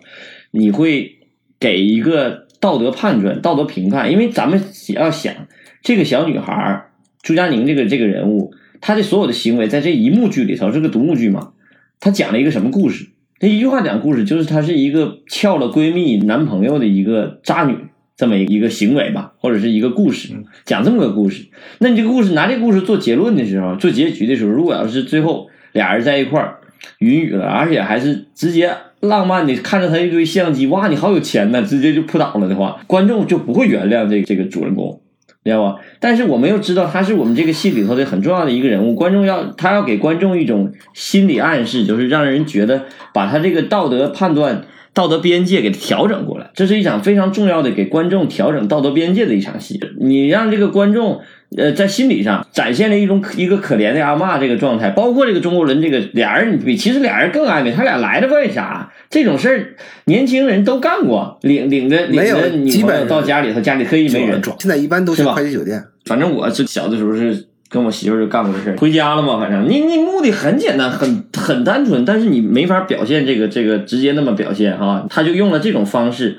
[SPEAKER 2] 你会给一个道德判断、道德评判，因为咱们要想这个小女孩朱佳宁这个这个人物，她的所有的行为在这一幕剧里头是个独幕剧嘛，他讲了一个什么故事？他一句话讲故事，就是她是一个撬了闺蜜男朋友的一个渣女。这么一个行为吧，或者是一个故事，讲这么个故事。那你这个故事拿这个故事做结论的时候，做结局的时候，如果要是最后俩人在一块儿云雨了，而且还是直接浪漫的看着他一堆相机，哇，你好有钱呐，直接就扑倒了的话，观众就不会原谅这个这个主人公，知道吧？但是我们又知道他是我们这个戏里头的很重要的一个人物，观众要他要给观众一种心理暗示，就是让人觉得把他这个道德判断、道德边界给调整过来。这是一场非常重要的给观众调整道德边界的一场戏。你让这个观众呃在心理上展现了一种一个可怜的阿嬷这个状态，包括这个中国人这个俩人比其实俩人更暧昧，他俩来的为啥？这种事儿年轻人都干过，领领着领着女朋友
[SPEAKER 1] 基本上
[SPEAKER 2] 到家里头，家里特意没人，
[SPEAKER 1] 现在一般都去
[SPEAKER 2] 是吧
[SPEAKER 1] 快捷酒店。
[SPEAKER 2] 反正我是小的时候是跟我媳妇儿就干过这事儿，回家了嘛，反正你你目的很简单，很很单纯，但是你没法表现这个这个直接那么表现哈，他就用了这种方式。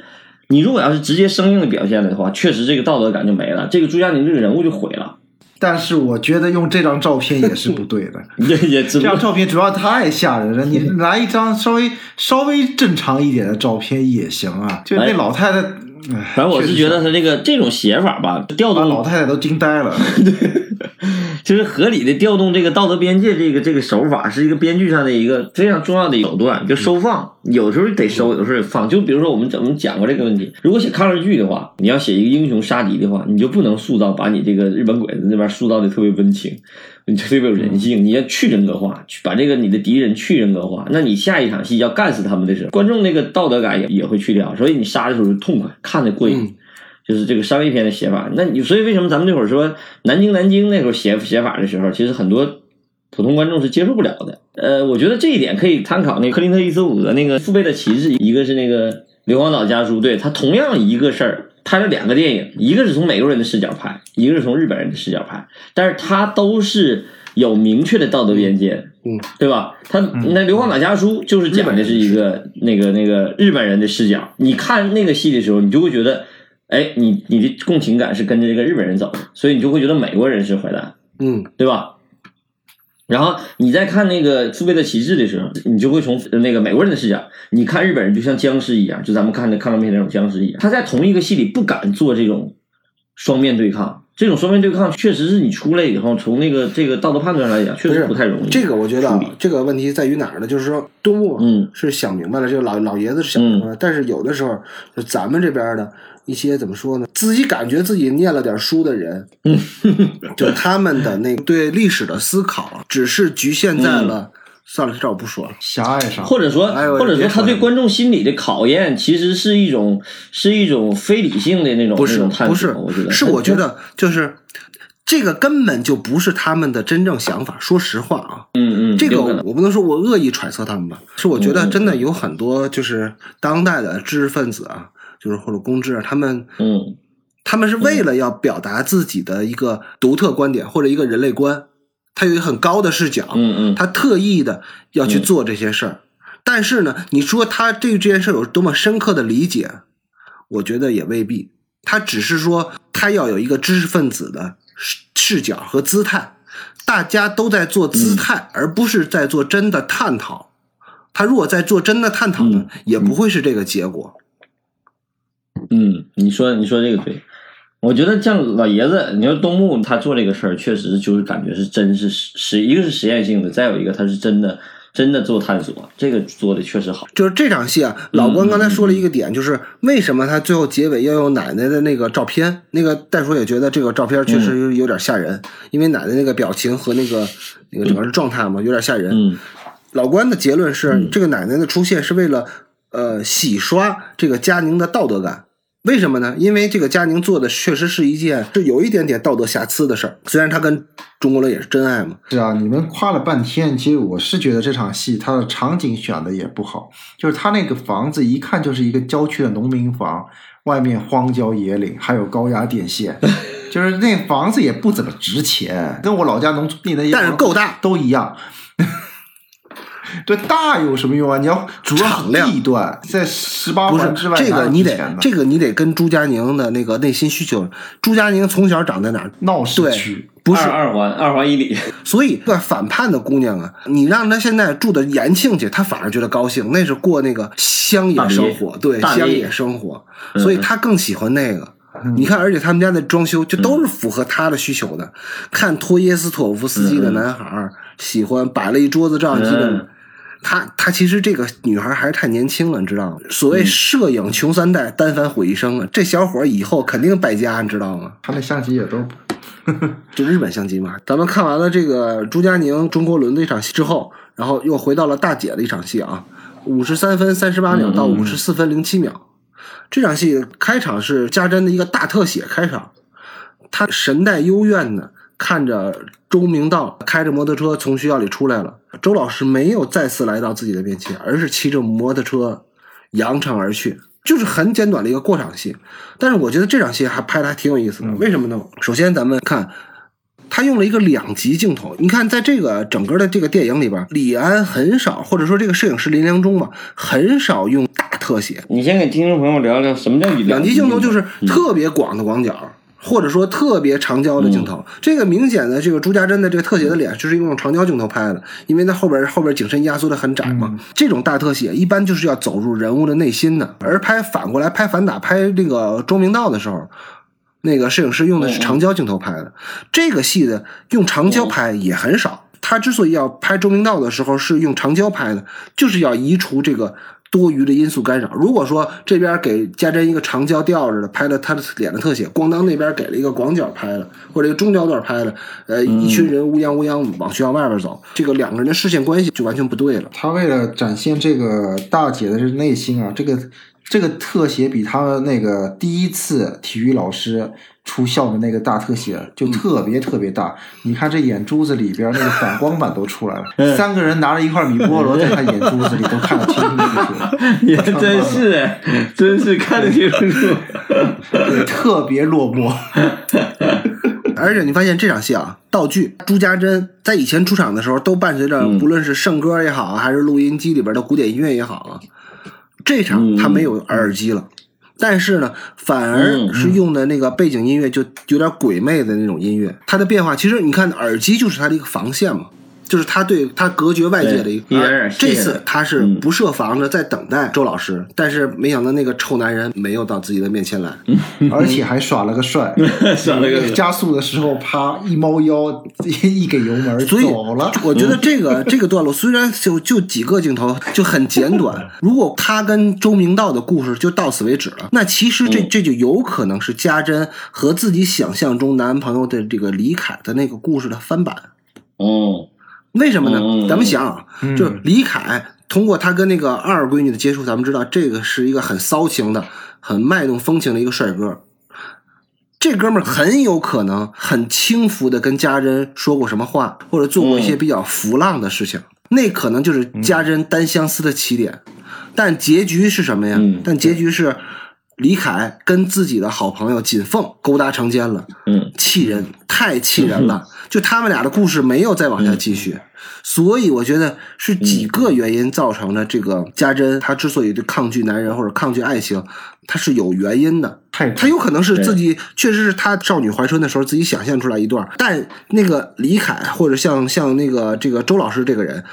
[SPEAKER 2] 你如果要是直接生硬的表现了的话，确实这个道德感就没了，这个朱佳宁这个人物就毁了。
[SPEAKER 3] 但是我觉得用这张照片也是不对的。
[SPEAKER 2] 也也
[SPEAKER 3] 这张照片主要太吓人了，你 来一张稍微稍微正常一点的照片也行啊。就那老太太，哎
[SPEAKER 2] 反正我是觉得他这个这种写法吧，调
[SPEAKER 3] 把
[SPEAKER 2] 动
[SPEAKER 3] 老太太都惊呆了。
[SPEAKER 2] 就是合理的调动这个道德边界，这个这个手法是一个编剧上的一个非常重要的手段，就收放，有时候得收，有时候得放。就比如说我们怎么讲过这个问题，如果写抗日剧的话，你要写一个英雄杀敌的话，你就不能塑造把你这个日本鬼子那边塑造的特别温情，你特别有人性，你要去人格化，去把这个你的敌人去人格化，那你下一场戏要干死他们的时候，观众那个道德感也也会去掉，所以你杀的时候就痛快，看着过瘾。
[SPEAKER 1] 嗯
[SPEAKER 2] 就是这个商业片的写法。那你所以为什么咱们那会儿说南京南京那会儿写写法的时候，其实很多普通观众是接受不了的。呃，我觉得这一点可以参考那克林特·伊斯伍德那个《父辈的旗帜》，一个是那个《硫磺岛家书》，对他同样一个事儿。拍了两个电影，一个是从美国人的视角拍，一个是从日本人的视角拍，但是他都是有明确的道德边界，
[SPEAKER 1] 嗯，
[SPEAKER 2] 对吧？他那《硫磺岛家书》就是讲的是一个那个那个日本人的视角，你看那个戏的时候，你就会觉得，哎，你你的共情感是跟着这个日本人走的，所以你就会觉得美国人是坏蛋，
[SPEAKER 1] 嗯
[SPEAKER 2] 对吧？然后你在看那个《父辈的旗帜》的时候，你就会从那个美国人的视角，你看日本人就像僵尸一样，就咱们看的抗战片那种僵尸一样。他在同一个戏里不敢做这种双面对抗，这种双面对抗确实是你出来以后，从那个这个道德判断上来讲，确实
[SPEAKER 1] 不
[SPEAKER 2] 太容易。
[SPEAKER 1] 这个我觉得这个问题在于哪儿呢？就是说，东木
[SPEAKER 2] 嗯
[SPEAKER 1] 是想明白了，这个老老爷子是想明白了，但是有的时候，就咱们这边的一些怎么说呢？自己感觉自己念了点书的人，
[SPEAKER 2] 嗯
[SPEAKER 1] 就他们的那个对历史的思考，只是局限在
[SPEAKER 2] 嗯
[SPEAKER 1] 了。算了，这我不说了。
[SPEAKER 3] 狭隘上，
[SPEAKER 2] 或者说，
[SPEAKER 1] 哎
[SPEAKER 2] 或者说他对观众心理的考验，其实是一种是一种非理性的那种
[SPEAKER 1] 不是
[SPEAKER 2] 种探索。
[SPEAKER 1] 不是
[SPEAKER 2] 我觉得
[SPEAKER 1] 是我觉得就是这个根本就不是他们的真正想法。说实话啊，
[SPEAKER 2] 嗯嗯，
[SPEAKER 1] 这个我不能说我恶意揣测他们吧，是我觉得真的有很多就是当代的知识分子啊，就是或者公知啊，他们
[SPEAKER 2] 嗯
[SPEAKER 1] 他们是为了要表达自己的一个独特观点或者一个人类观，他有一个很高的视角，
[SPEAKER 2] 嗯嗯
[SPEAKER 1] 他特意的要去做这些事儿。但是呢，你说他对这件事儿有多么深刻的理解，我觉得也未必。他只是说他要有一个知识分子的视视角和姿态，大家都在做姿态，而不是在做真的探讨。他如果在做真的探讨呢，也不会是这个结果。
[SPEAKER 2] 嗯，你说你说这个对，我觉得像老爷子，你说东木他做这个事儿，确实就是感觉是真是实实，一个是实验性的，再有一个他是真的真的做探索，这个做的确实好。
[SPEAKER 1] 就是这场戏啊，老关刚才说了一个点，就是为什么他最后结尾要用奶奶的那个照片？那个袋鼠也觉得这个照片确实有点吓人，因为奶奶那个表情和那个那个整个的状态嘛，有点吓人。
[SPEAKER 2] 嗯
[SPEAKER 1] 老关的结论是，这个奶奶的出现是为了呃洗刷这个佳宁的道德感。为什么呢？因为这个佳宁做的确实是一件是有一点点道德瑕疵的事儿。虽然他跟中国人也是真爱嘛，
[SPEAKER 3] 是啊，你们夸了半天，其实我是觉得这场戏它的场景选的也不好，就是他那个房子一看就是一个郊区的农民房，外面荒郊野岭，还有高压电线，就是那房子也不怎么值钱，跟我老家农村里的
[SPEAKER 1] 但是够大
[SPEAKER 3] 都一样。对大有什么用啊？你要主要
[SPEAKER 1] 敞亮
[SPEAKER 3] 地段在十八
[SPEAKER 1] 不是
[SPEAKER 3] 环之外，
[SPEAKER 1] 这个你得这个你得跟朱佳宁的那个内心需求。朱佳宁从小长在哪儿？
[SPEAKER 3] 闹市
[SPEAKER 1] 对
[SPEAKER 3] 区。
[SPEAKER 1] 不是
[SPEAKER 2] 二二环二环以里，
[SPEAKER 1] 所以，个反叛的姑娘啊，你让她现在住的延庆去，她反而觉得高兴，那是过那个乡野生活，对乡野生活，
[SPEAKER 2] 嗯
[SPEAKER 1] 所以她更喜欢那个。你看，而且他们家的装修就都是符合她的需求的。看托耶斯托夫斯基的男孩儿，喜欢摆了一桌子照相机的
[SPEAKER 2] 嗯，
[SPEAKER 1] 她她其实这个女孩还是太年轻了，你知道吗？所谓摄影穷三代，单反毁一生啊！这小伙儿以后肯定败家，你知道吗？
[SPEAKER 3] 他那相机也都
[SPEAKER 1] 就日本相机嘛。咱们看完了这个朱佳宁、钟国伦的一场戏之后，然后又回到了大姐的一场戏啊，五十三分三十八秒到五十四分零七秒。这场戏开场是家珍的一个大特写开场，她神态幽怨的看着周明道开着摩托车从学校里出来了，周老师没有再次来到自己的面前，而是骑着摩托车扬长而去，就是很简短的一个过场戏。但是我觉得这场戏还拍的还挺有意思的，为什么呢？首先咱们看。他用了一个两极镜头，你看，在这个整个的这个电影里边，李安很少，或者说这个摄影师林良忠吧，很少用大特写。
[SPEAKER 2] 你先给听众朋友聊聊什么叫
[SPEAKER 1] 两极镜头，就是特别广的广角，或者说特别长焦的镜头。这个明显的这个朱家珍的这个特写的脸，就是用长焦镜头拍的，因为它后边后边景深压缩的很窄嘛。这种大特写一般就是要走入人物的内心的，而拍反过来拍反打拍那个周明道的时候。那个摄影师用的是长焦镜头拍的，这个戏的用长焦拍也很少。他之所以要拍周明道的时候是用长焦拍的，就是要移除这个多余的因素干扰。如果说这边给家珍一个长焦吊着的拍了他的脸的特写，咣当那边给了一个广角拍了，或者一个中焦段拍了，呃，一群人乌泱乌泱往学校外边走，这个两个人的视线关系就完全不对了。
[SPEAKER 3] 他为了展现这个大姐的内心啊，这个。这个特写比他那个第一次体育老师出校的那个大特写就特别特别大。你看这眼珠子里边那个反光板都出来了，三个人拿着一块米菠萝在他眼珠子里都看得清清楚楚。
[SPEAKER 2] 也真是，真是看得清楚，
[SPEAKER 3] 特别落寞。
[SPEAKER 1] 而且你发现这场戏啊，道具朱家珍在以前出场的时候都伴随着，不论是圣歌也好，还是录音机里边的古典音乐也好啊。这场他没有耳机了，但是呢，反而是用的那个背景音乐就有点鬼魅的那种音乐。它的变化其实你看，耳机就是它的一个防线嘛。就是他对他隔绝外界的一个，这次他是不设防的在等待周老师，但是没想到那个臭男人没有到自己的面前来，
[SPEAKER 3] 而且还耍了个帅，
[SPEAKER 2] 耍了个
[SPEAKER 3] 加速的时候啪一猫腰一给油门走了。
[SPEAKER 1] 我觉得这个这个段落虽然就就几个镜头就很简短，如果他跟周明道的故事就到此为止了，那其实这这就有可能是家珍和自己想象中男朋友的这个李凯的那个故事的翻版。
[SPEAKER 2] 哦。
[SPEAKER 1] 为什么呢？咱们想，就是李凯通过他跟那个二闺女的接触，咱们知道这个是一个很骚情的、很卖弄风情的一个帅哥。这哥们儿很有可能很轻浮的跟家珍说过什么话，或者做过一些比较浮浪的事情，那可能就是家珍单相思的起点。但结局是什么呀？但结局是。李凯跟自己的好朋友锦凤勾搭成奸了，
[SPEAKER 2] 嗯，
[SPEAKER 1] 气人，太气人了。就他们俩的故事没有再往下继续，所以我觉得是几个原因造成的。这个家珍她之所以对抗拒男人或者抗拒爱情，她是有原因的。她有可能是自己确实是她少女怀春的时候自己想象出来一段，但那个李凯或者像像那个这个周老师这个人。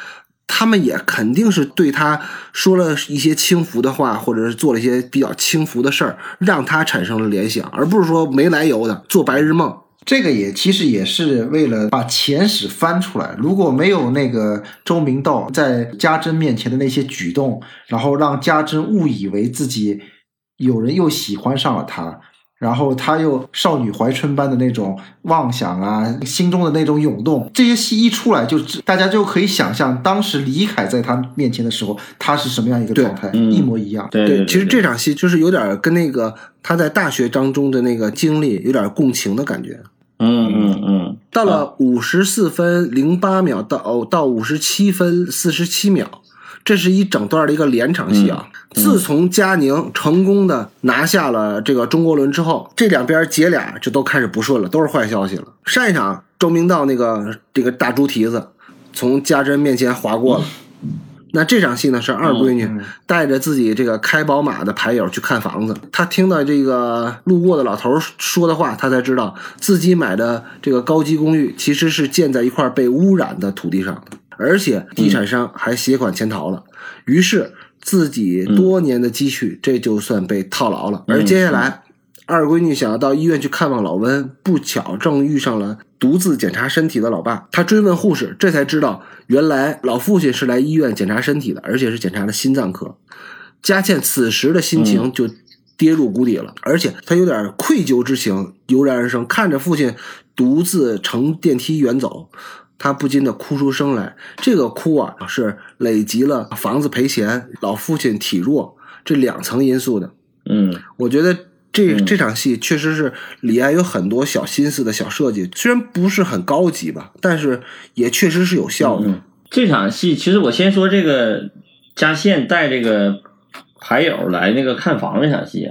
[SPEAKER 1] 他们也肯定是对他说了一些轻浮的话，或者是做了一些比较轻浮的事儿，让他产生了联想，而不是说没来由的做白日梦。
[SPEAKER 3] 这个也其实也是为了把前史翻出来。如果没有那个周明道在家珍面前的那些举动，然后让家珍误以为自己有人又喜欢上了他。然后他又少女怀春般的那种妄想啊，心中的那种涌动，这些戏一出来，就大家就可以想象当时李凯在他面前的时候，他是什么样一个状态，一模一样。
[SPEAKER 2] 对，
[SPEAKER 1] 其实这场戏就是有点跟那个他在大学当中的那个经历有点共情的感觉。
[SPEAKER 2] 嗯嗯嗯。
[SPEAKER 1] 到了五十四分零八秒到哦到五十七分四十七秒。这是一整段的一个连场戏啊！自从佳宁成功的拿下了这个中国轮之后，这两边姐俩就都开始不顺了，都是坏消息了。上一场周明道那个这个大猪蹄子从家珍面前划过了，那这场戏呢是二闺女带着自己这个开宝马的牌友去看房子，她听到这个路过的老头说的话，她才知道自己买的这个高级公寓其实是建在一块被污染的土地上的。而且地产商还携款潜逃了，于是自己多年的积蓄这就算被套牢了。而接下来，二闺女想要到医院去看望老温，不巧正遇上了独自检查身体的老爸。她追问护士，这才知道原来老父亲是来医院检查身体的，而且是检查的心脏科。佳倩此时的心情就跌入谷底了，而且她有点愧疚之情油然而生。看着父亲独自乘电梯远走，她不禁的哭出声来。这个哭啊，是累积了房子赔钱、老父亲体弱这两层因素的。
[SPEAKER 2] 嗯
[SPEAKER 1] 我觉得这
[SPEAKER 2] 嗯
[SPEAKER 1] 这场戏确实是李安有很多小心思的小设计，虽然不是很高级吧，但是也确实是有效的。
[SPEAKER 2] 嗯，这场戏其实我先说这个嘉宪带这个牌友来那个看房那场戏，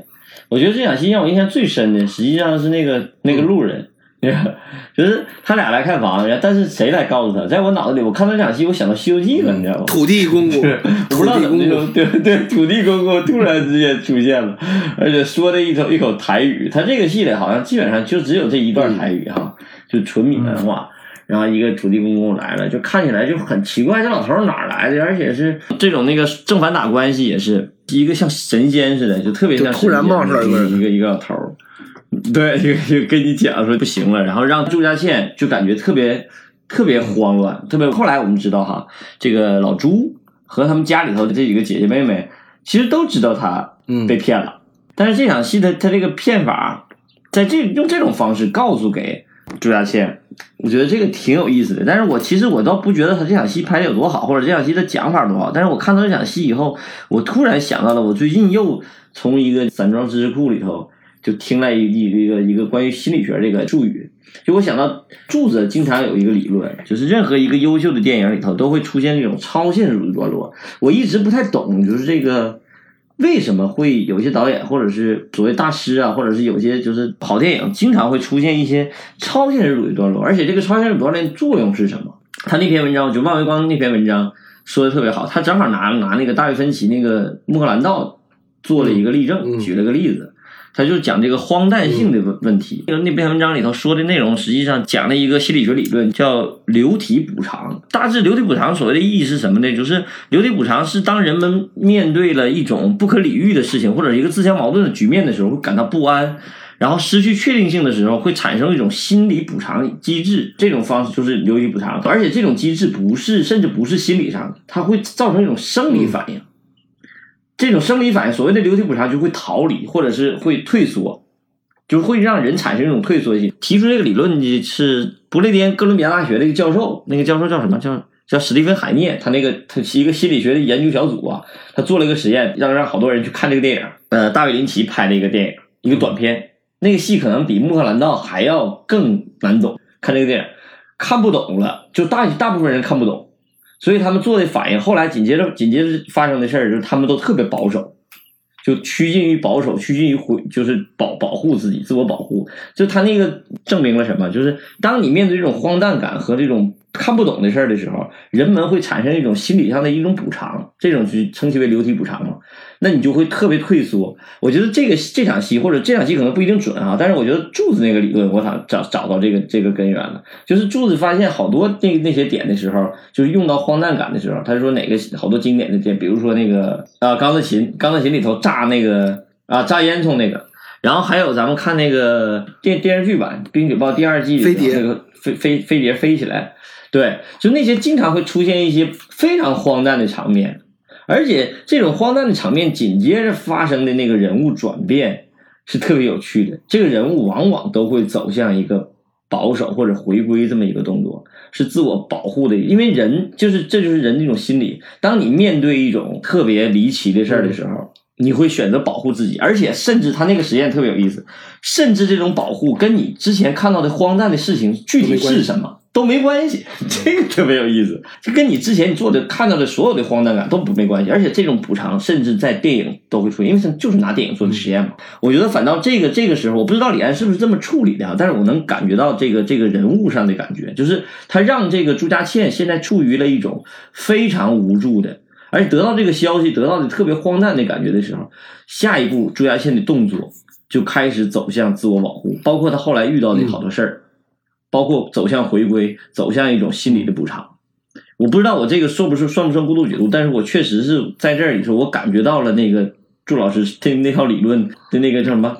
[SPEAKER 2] 我觉得这场戏让我印象最深的，实际上是那个那个路人。就是他俩来看房，然后但是谁来告诉他？在我脑子里，我看到这场戏，我想到《西游记》了，你知道吗？
[SPEAKER 1] 土地公公，
[SPEAKER 2] 不
[SPEAKER 1] 土地公
[SPEAKER 2] 知道怎么就
[SPEAKER 1] 公，
[SPEAKER 2] 对 对，土地公公突然之间出现了，而且说的一口一口台语。他这个戏里好像基本上就只有这一段台语哈，就纯闽南话。然后一个土地公公来了，就看起来就很奇怪，这老头儿哪儿来的？而且是这种那个正反打关系，也是一个像神仙似的，就特别像
[SPEAKER 1] 突然冒出来一个
[SPEAKER 2] 一个一个老头儿。对，就就跟你讲说不行了，然后让朱家倩就感觉特别特别慌乱，特别。后来我们知道哈，这个老朱和他们家里头的这几个姐姐妹妹，其实都知道他
[SPEAKER 1] 嗯
[SPEAKER 2] 被骗了，但是这场戏的他这个骗法，在这用这种方式告诉给朱家倩，我觉得这个挺有意思的。但是我其实我倒不觉得他这场戏拍的有多好，或者这场戏的讲法多好。但是我看到这场戏以后，我突然想到了，我最近又从一个散装知识库里头就听了一一个一个一个关于心理学这个术语。就我想到柱子经常有一个理论，就是任何一个优秀的电影里头都会出现这种超现实主义段落。我一直不太懂，就是这个为什么会有些导演或者是所谓大师啊，或者是有些就是好电影，经常会出现一些超现实主义段落，而且这个超现实主义段落的作用是什么？他那篇文章就万维光那篇文章说的特别好，他正好拿拿那个大卫芬奇那个《穆赫兰道》做了一个例证，
[SPEAKER 1] 嗯
[SPEAKER 2] 举了个例子。他就讲这个荒诞性的问问题。那个那篇文章里头说的内容，实际上讲了一个心理学理论，叫流体补偿。大致流体补偿所谓的意义是什么呢？就是流体补偿是当人们面对了一种不可理喻的事情，或者一个自相矛盾的局面的时候，会感到不安。然后失去确定性的时候，会产生一种心理补偿机制，这种方式就是流体补偿，而且这种机制不是，甚至不是心理上的，它会造成一种生理反应。这种生理反应，所谓的流体补偿就会逃离，或者是会退缩，就会让人产生一种退缩性。提出这个理论的是不列颠哥伦比亚大学的一个教授，那个教授叫什么？叫叫史蒂芬海涅，他那个他是一个心理学的研究小组啊，他做了一个实验，让让好多人去看这个电影。呃，大卫林奇拍的一个电影，一个短片，那个戏可能比《穆赫兰道》还要更难懂。看这个电影看不懂了，就大大部分人看不懂。所以他们做的反应，后来紧接着紧接着发生的事儿，就是他们都特别保守，就趋近于保守，趋近于回，就是保保护自己，自我保护。就他那个证明了什么？就是当你面对这种荒诞感和这种看不懂的事儿的时候，人们会产生一种心理上的一种补偿，这种就称其为流体补偿嘛。那你就会特别退缩。我觉得这个这场戏或者这场戏可能不一定准啊，但是我觉得柱子那个理论，我想找找到这个这个根源了。就是柱子发现好多那那些点的时候，就是用到荒诞感的时候，他说哪个好多经典的点，比如说那个啊钢的琴，钢的琴里头炸那个啊炸烟囱那个，然后还有咱们看那个电电视剧版《冰雪暴》第二季里头那个飞飞飞碟飞起来，对，就那些经常会出现一些非常荒诞的场面。而且这种荒诞的场面紧接着发生的那个人物转变是特别有趣的。这个人物往往都会走向一个保守或者回归这么一个动作，是自我保护的。因为人就是这就是人的一种心理。当你面对一种特别离奇的事儿的时候，你会选择保护自己，而且甚至他那个实验特别有意思，甚至这种保护跟你之前看到的荒诞的事情具体是什么都没关系，这个特别有意思，这跟你之前你做的看到的所有的荒诞感都不没关系，而且这种补偿甚至在电影都会出现，因为它就是拿电影做的实验嘛。我觉得反倒这个这个时候，我不知道李安是不是这么处理的啊，但是我能感觉到这个这个人物上的感觉，就是他让这个朱家倩现在处于了一种非常无助的。而且得到这个消息，得到的特别荒诞的感觉的时候，下一步朱家倩的动作就开始走向自我保护，包括他后来遇到的好多事儿，包括走向回归，走向一种心理的补偿。我不知道我这个算不算算不算过度解读，但是我确实是在这里说，我感觉到了那个祝老师的那套理论的那个叫什么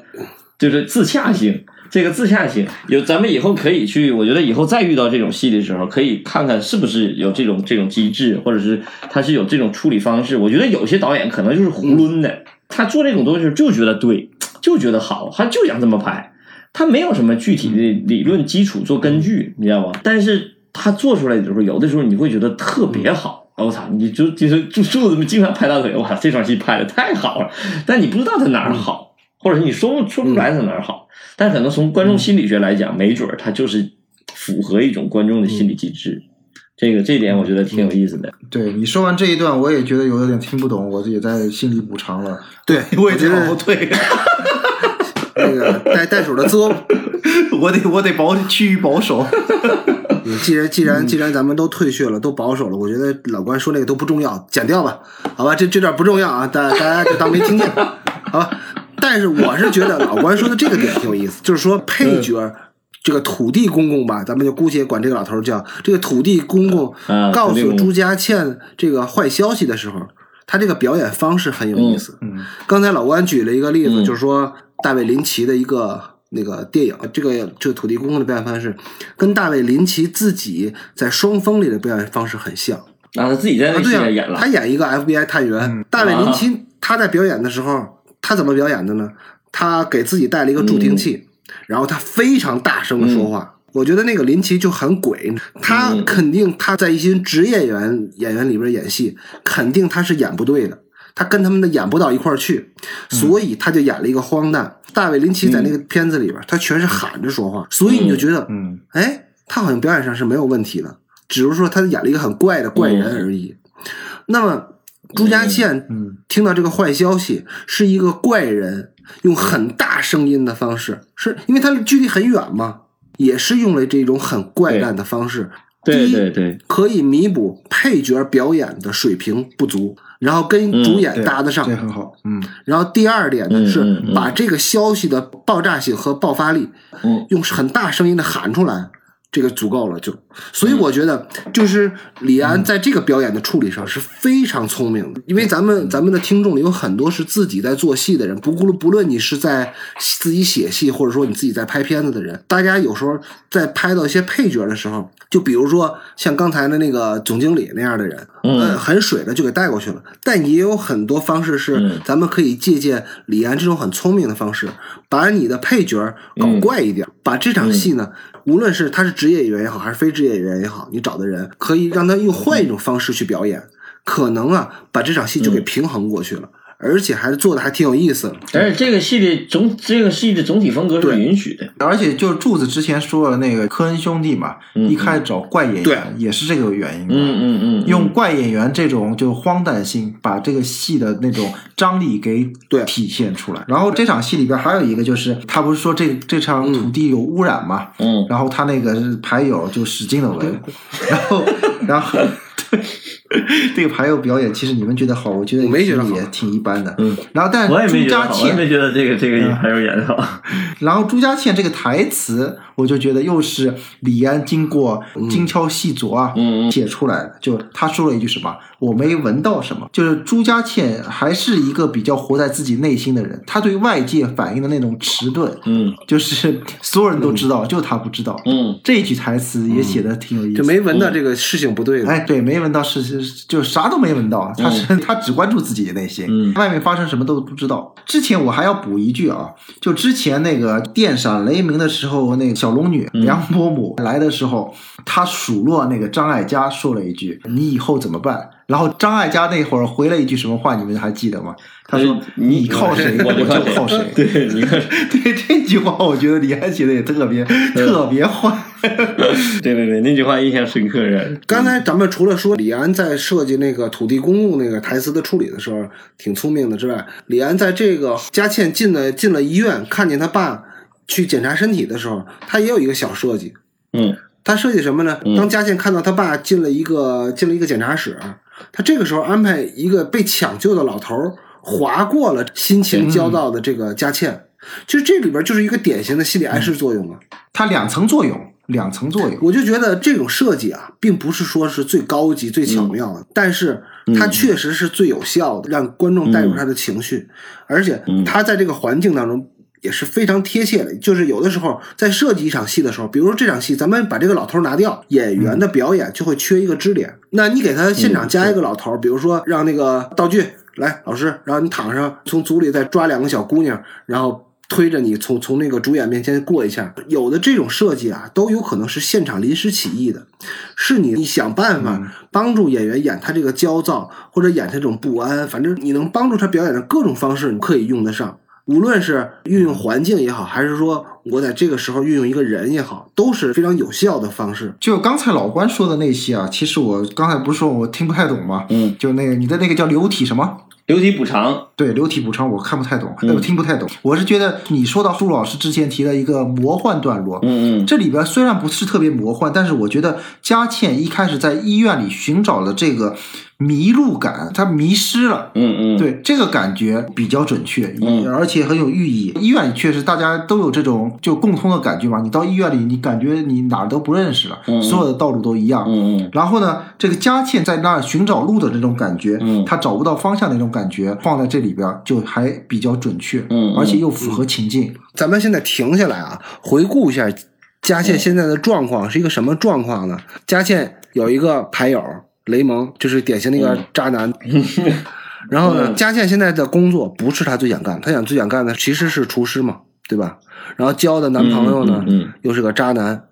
[SPEAKER 2] 就是自洽性。这个自洽性有，咱们以后可以去，我觉得以后再遇到这种戏的时候，可以看看是不是有这种这种机制，或者是他是有这种处理方式。我觉得有些导演可能就是胡抡的，他做这种东西就觉得对，就觉得好，他就想这么拍，他没有什么具体的理论基础做根据，你知道吗？但是他做出来的时候，有的时候你会觉得特别好。我操，你就就是就就这么经常拍大腿，哇，这场戏拍的太好了，但你不知道他哪儿好，或者你说不说不出来他哪儿好。但可能从观众心理学来讲，没准儿它就是符合一种观众的心理机制。这个这点我觉得挺有意思的。
[SPEAKER 3] 对你说完这一段，我也觉得有点听不懂，我也在心里补偿了。
[SPEAKER 1] 对，
[SPEAKER 3] 我也
[SPEAKER 1] 觉得 那个袋袋鼠的作 我，
[SPEAKER 3] 得我得保趋于保守。
[SPEAKER 1] 既然既然既然咱们都退却了，都保守了，我觉得老关说那个都不重要，剪掉吧，好吧，这这段不重要啊，大大家就当没听见，好吧。但是我是觉得老关说的这个点挺有意思，就是说配角这个土地公公吧，咱们就姑且管这个老头叫这个土地公公，告诉朱家倩这个坏消息的时候，他这个表演方式很有意思。
[SPEAKER 3] 嗯，
[SPEAKER 1] 刚才老关举了一个例子，
[SPEAKER 2] 嗯
[SPEAKER 1] 就是说大卫林奇的一个那个电影，这个这个土地公公的表演方式跟大卫林奇自己在《双峰》里的表演方式很像。
[SPEAKER 2] 啊，他自己在那
[SPEAKER 1] 啊，对呀、
[SPEAKER 2] 戏里演了
[SPEAKER 1] 他，演一个 FBI 探员。大卫林奇他在表演的时候，他怎么表演的呢？他给自己带了一个助听器，然后他非常大声的说话。我觉得那个林奇就很鬼，他
[SPEAKER 2] 嗯
[SPEAKER 1] 肯定他在一些职业演员演员里边演戏，肯定他是演不对的，他跟他们的演不到一块儿去，所以他就演了一个荒诞。大卫林奇在那个片子里边，他全是喊着说话，所以你就觉得，
[SPEAKER 3] 嗯
[SPEAKER 1] 哎，他好像表演上是没有问题的，只是说他演了一个很怪的怪人而已。那么朱家倩
[SPEAKER 3] 嗯
[SPEAKER 1] 听到这个坏消息，是一个怪人用很大声音的方式，是因为他距离很远嘛，也是用了这种很怪诞的方式。
[SPEAKER 2] 对对对，
[SPEAKER 1] 可以弥补配角表演的水平不足，然后跟主演搭得上。
[SPEAKER 3] 这很好。嗯
[SPEAKER 1] 然后第二点呢是把这个消息的爆炸性和爆发力，
[SPEAKER 2] 嗯
[SPEAKER 1] 用很大声音的喊出来，这个足够了就。所以我觉得就是李安在这个表演的处理上是非常聪明的，因为咱们咱们的听众里有很多是自己在做戏的人，不论不论你是在自己写戏，或者说你自己在拍片子的人，大家有时候在拍到一些配角的时候，就比如说像刚才的那个总经理那样的人，
[SPEAKER 2] 嗯
[SPEAKER 1] 呃，很水的就给带过去了。但也有很多方式是
[SPEAKER 2] 嗯
[SPEAKER 1] 咱们可以借鉴李安这种很聪明的方式，把你的配角搞怪一点，把这场戏呢，无论是他是职业演员也好，还是非职业演员也好，你找的人可以让他用换一种方式去表演，可能啊，把这场戏就给平衡过去了，而且还是做的还挺有意思的。
[SPEAKER 2] 而且这个戏的总这个戏的总体风格是
[SPEAKER 1] 对
[SPEAKER 2] 允许的，
[SPEAKER 3] 而且就柱子之前说的那个科恩兄弟嘛，
[SPEAKER 2] 嗯
[SPEAKER 3] 一开始找怪演员也是这个原因。
[SPEAKER 2] 嗯嗯嗯，
[SPEAKER 3] 用怪演员这种就荒诞性，把这个戏的那种张力给
[SPEAKER 1] 对
[SPEAKER 3] 体现出来。然后这场戏里边还有一个就是，他不是说这这场土地有污染嘛，
[SPEAKER 2] 嗯
[SPEAKER 3] 然后他那个牌友就使劲的闻，然后然后对 这个牌友表演，其实你们觉得好，我觉得
[SPEAKER 1] 我没觉得
[SPEAKER 3] 也挺一般的。
[SPEAKER 2] 嗯，
[SPEAKER 3] 然后但是朱家
[SPEAKER 2] 没觉得好，我也没，觉得这个这个牌友演的好，
[SPEAKER 3] 然后朱家倩这个台词，我就觉得又是李安经过精挑细琢啊，写出来的。就他说了一句什么，我没闻到什么。就是朱家倩还是一个比较活在自己内心的人，他对外界反应的那种迟钝，
[SPEAKER 2] 嗯
[SPEAKER 3] 就是 所有人都知道，就他不知道。
[SPEAKER 2] 嗯
[SPEAKER 3] 这一句台词也写的挺有意思，
[SPEAKER 1] 就没闻到这个事情不对的。
[SPEAKER 3] 哎，对，没闻到事情，就啥都没闻到，他是、他只关注自己的内心，
[SPEAKER 2] 嗯
[SPEAKER 3] 外面发生什么都不知道。之前我还要补一句啊，就之前那个电闪雷鸣的时候，那个小龙女梁伯母来的时候，她数落那个张艾嘉说了一句：“你以后怎么办？”然后张艾嘉那会儿回了一句什么话，你们还记得吗？他说：“
[SPEAKER 2] 你
[SPEAKER 3] 你靠谁，
[SPEAKER 2] 我
[SPEAKER 3] 就
[SPEAKER 2] 就
[SPEAKER 3] 靠谁。”
[SPEAKER 2] 对，你看，
[SPEAKER 3] 对这句话，我觉得李安写的也特别特别坏。
[SPEAKER 2] 对对对，那句话印象深刻是，
[SPEAKER 1] 刚才咱们除了说李安在设计那个土地公公那个台词的处理的时候挺聪明的之外，李安在这个佳倩进了进了医院，看见他爸去检查身体的时候，他也有一个小设计。
[SPEAKER 2] 嗯
[SPEAKER 1] 他设计什么呢？
[SPEAKER 2] 嗯
[SPEAKER 1] 当嘉倩看到他爸进了一个进了一个检查室，他这个时候安排一个被抢救的老头儿划过了心情焦躁的这个嘉倩。其实这里边就是一个典型的心理暗示作用啊。
[SPEAKER 3] 它两层作用，两层作用。
[SPEAKER 1] 我就觉得这种设计啊，并不是说是最高级、最巧妙的，但是它确实是最有效的，让观众带入他的情绪，而且他在这个环境当中也是非常贴切的。就是有的时候在设计一场戏的时候，比如说这场戏，咱们把这个老头拿掉，演员的表演就会缺一个支点。那你给他现场加一个老头，比如说让那个道具来，老师，然后你躺上，从组里再抓两个小姑娘，然后。推着你从从那个主演面前过一下，有的这种设计啊，都有可能是现场临时起意的，是你你想办法帮助演员演他这个焦躁或者演他这种不安，反正你能帮助他表演的各种方式，你可以用得上。无论是运用环境也好，还是说我在这个时候运用一个人也好，都是非常有效的方式。
[SPEAKER 3] 就刚才老关说的那些啊，其实我刚才不是说我听不太懂吗？
[SPEAKER 2] 嗯，
[SPEAKER 3] 就那个你的那个叫流体什么？
[SPEAKER 2] 流体补偿，
[SPEAKER 3] 对，流体补偿我看不太懂，
[SPEAKER 2] 嗯
[SPEAKER 3] 我听不太懂。我是觉得你说到朱老师之前提的一个魔幻段落，
[SPEAKER 2] 嗯嗯
[SPEAKER 3] 这里边虽然不是特别魔幻，但是我觉得佳倩一开始在医院里寻找了这个迷路感，他迷失了。
[SPEAKER 2] 嗯嗯，
[SPEAKER 3] 对这个感觉比较准确，
[SPEAKER 2] 嗯
[SPEAKER 3] 而且很有寓意。医院确实大家都有这种就共通的感觉嘛。你到医院里，你感觉你哪儿都不认识了，
[SPEAKER 2] 嗯
[SPEAKER 3] 所有的道路都一样。
[SPEAKER 2] 嗯嗯
[SPEAKER 3] 然后呢，这个佳倩在那儿寻找路的这种感觉，
[SPEAKER 2] 嗯
[SPEAKER 3] 她找不到方向的那种感觉，放在这里边就还比较准确，而且又符合情境。
[SPEAKER 1] 咱们现在停下来啊，回顾一下佳倩现在的状况是一个什么状况呢？佳倩有一个牌友雷蒙，就是典型的一个渣男。然后呢，
[SPEAKER 2] 嗯
[SPEAKER 1] 佳倩现在的工作不是她最想干，她想最想干的其实是厨师嘛，对吧？然后交的男朋友呢，
[SPEAKER 2] 嗯嗯嗯
[SPEAKER 1] 又是个渣男，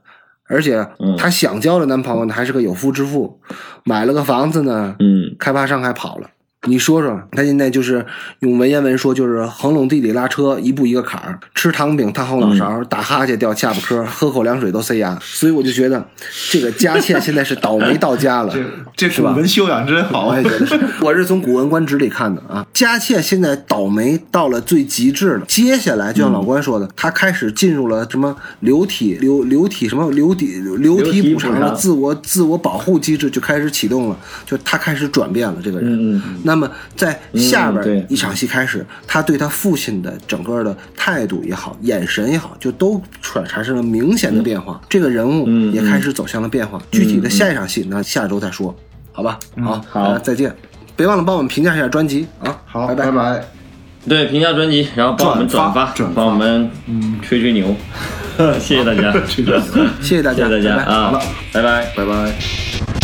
[SPEAKER 1] 而且
[SPEAKER 2] 嗯
[SPEAKER 1] 她想交的男朋友呢，还是个有夫之妇，买了个房子呢，
[SPEAKER 2] 嗯
[SPEAKER 1] 开发商还跑了。你说说，他现在就是用文言文说，就是横垄地里拉车，一步一个坎儿，吃糖饼烫后脑勺，打哈欠掉下巴颏，喝口凉水都塞牙。所以我就觉得，这个佳倩现在是倒霉到家了。
[SPEAKER 3] 这
[SPEAKER 1] 是吧
[SPEAKER 3] 文修养真好
[SPEAKER 1] 我也觉得是，我是从《古文观止》里看的啊。佳倩现在倒霉到了最极致了，接下来就像老关说的，她开始进入了什么流体流流体什么流体流体补偿的自我自我保护机制就开始启动了，就他开始转变了这个人。
[SPEAKER 2] 嗯嗯
[SPEAKER 1] 那么在下边一场戏开始，他对他父亲的整个的态度也好，眼神也好，就都产产生了明显的变化。这个人物
[SPEAKER 2] 嗯
[SPEAKER 1] 也开始走向了变化。具体的下一场戏，那下周再说，好吧？好，
[SPEAKER 2] 好
[SPEAKER 1] 再见。别忘了帮我们评价一下专辑啊！
[SPEAKER 3] 好，
[SPEAKER 1] 拜
[SPEAKER 3] 拜拜。
[SPEAKER 2] 对，评价专辑，然后帮我们
[SPEAKER 3] 转
[SPEAKER 2] 转发，
[SPEAKER 3] 转发
[SPEAKER 2] 帮我们 吹吹牛，谢谢大家，
[SPEAKER 1] 谢谢大家，
[SPEAKER 2] 谢谢大家
[SPEAKER 1] 拜
[SPEAKER 2] 拜拜。
[SPEAKER 3] 拜拜。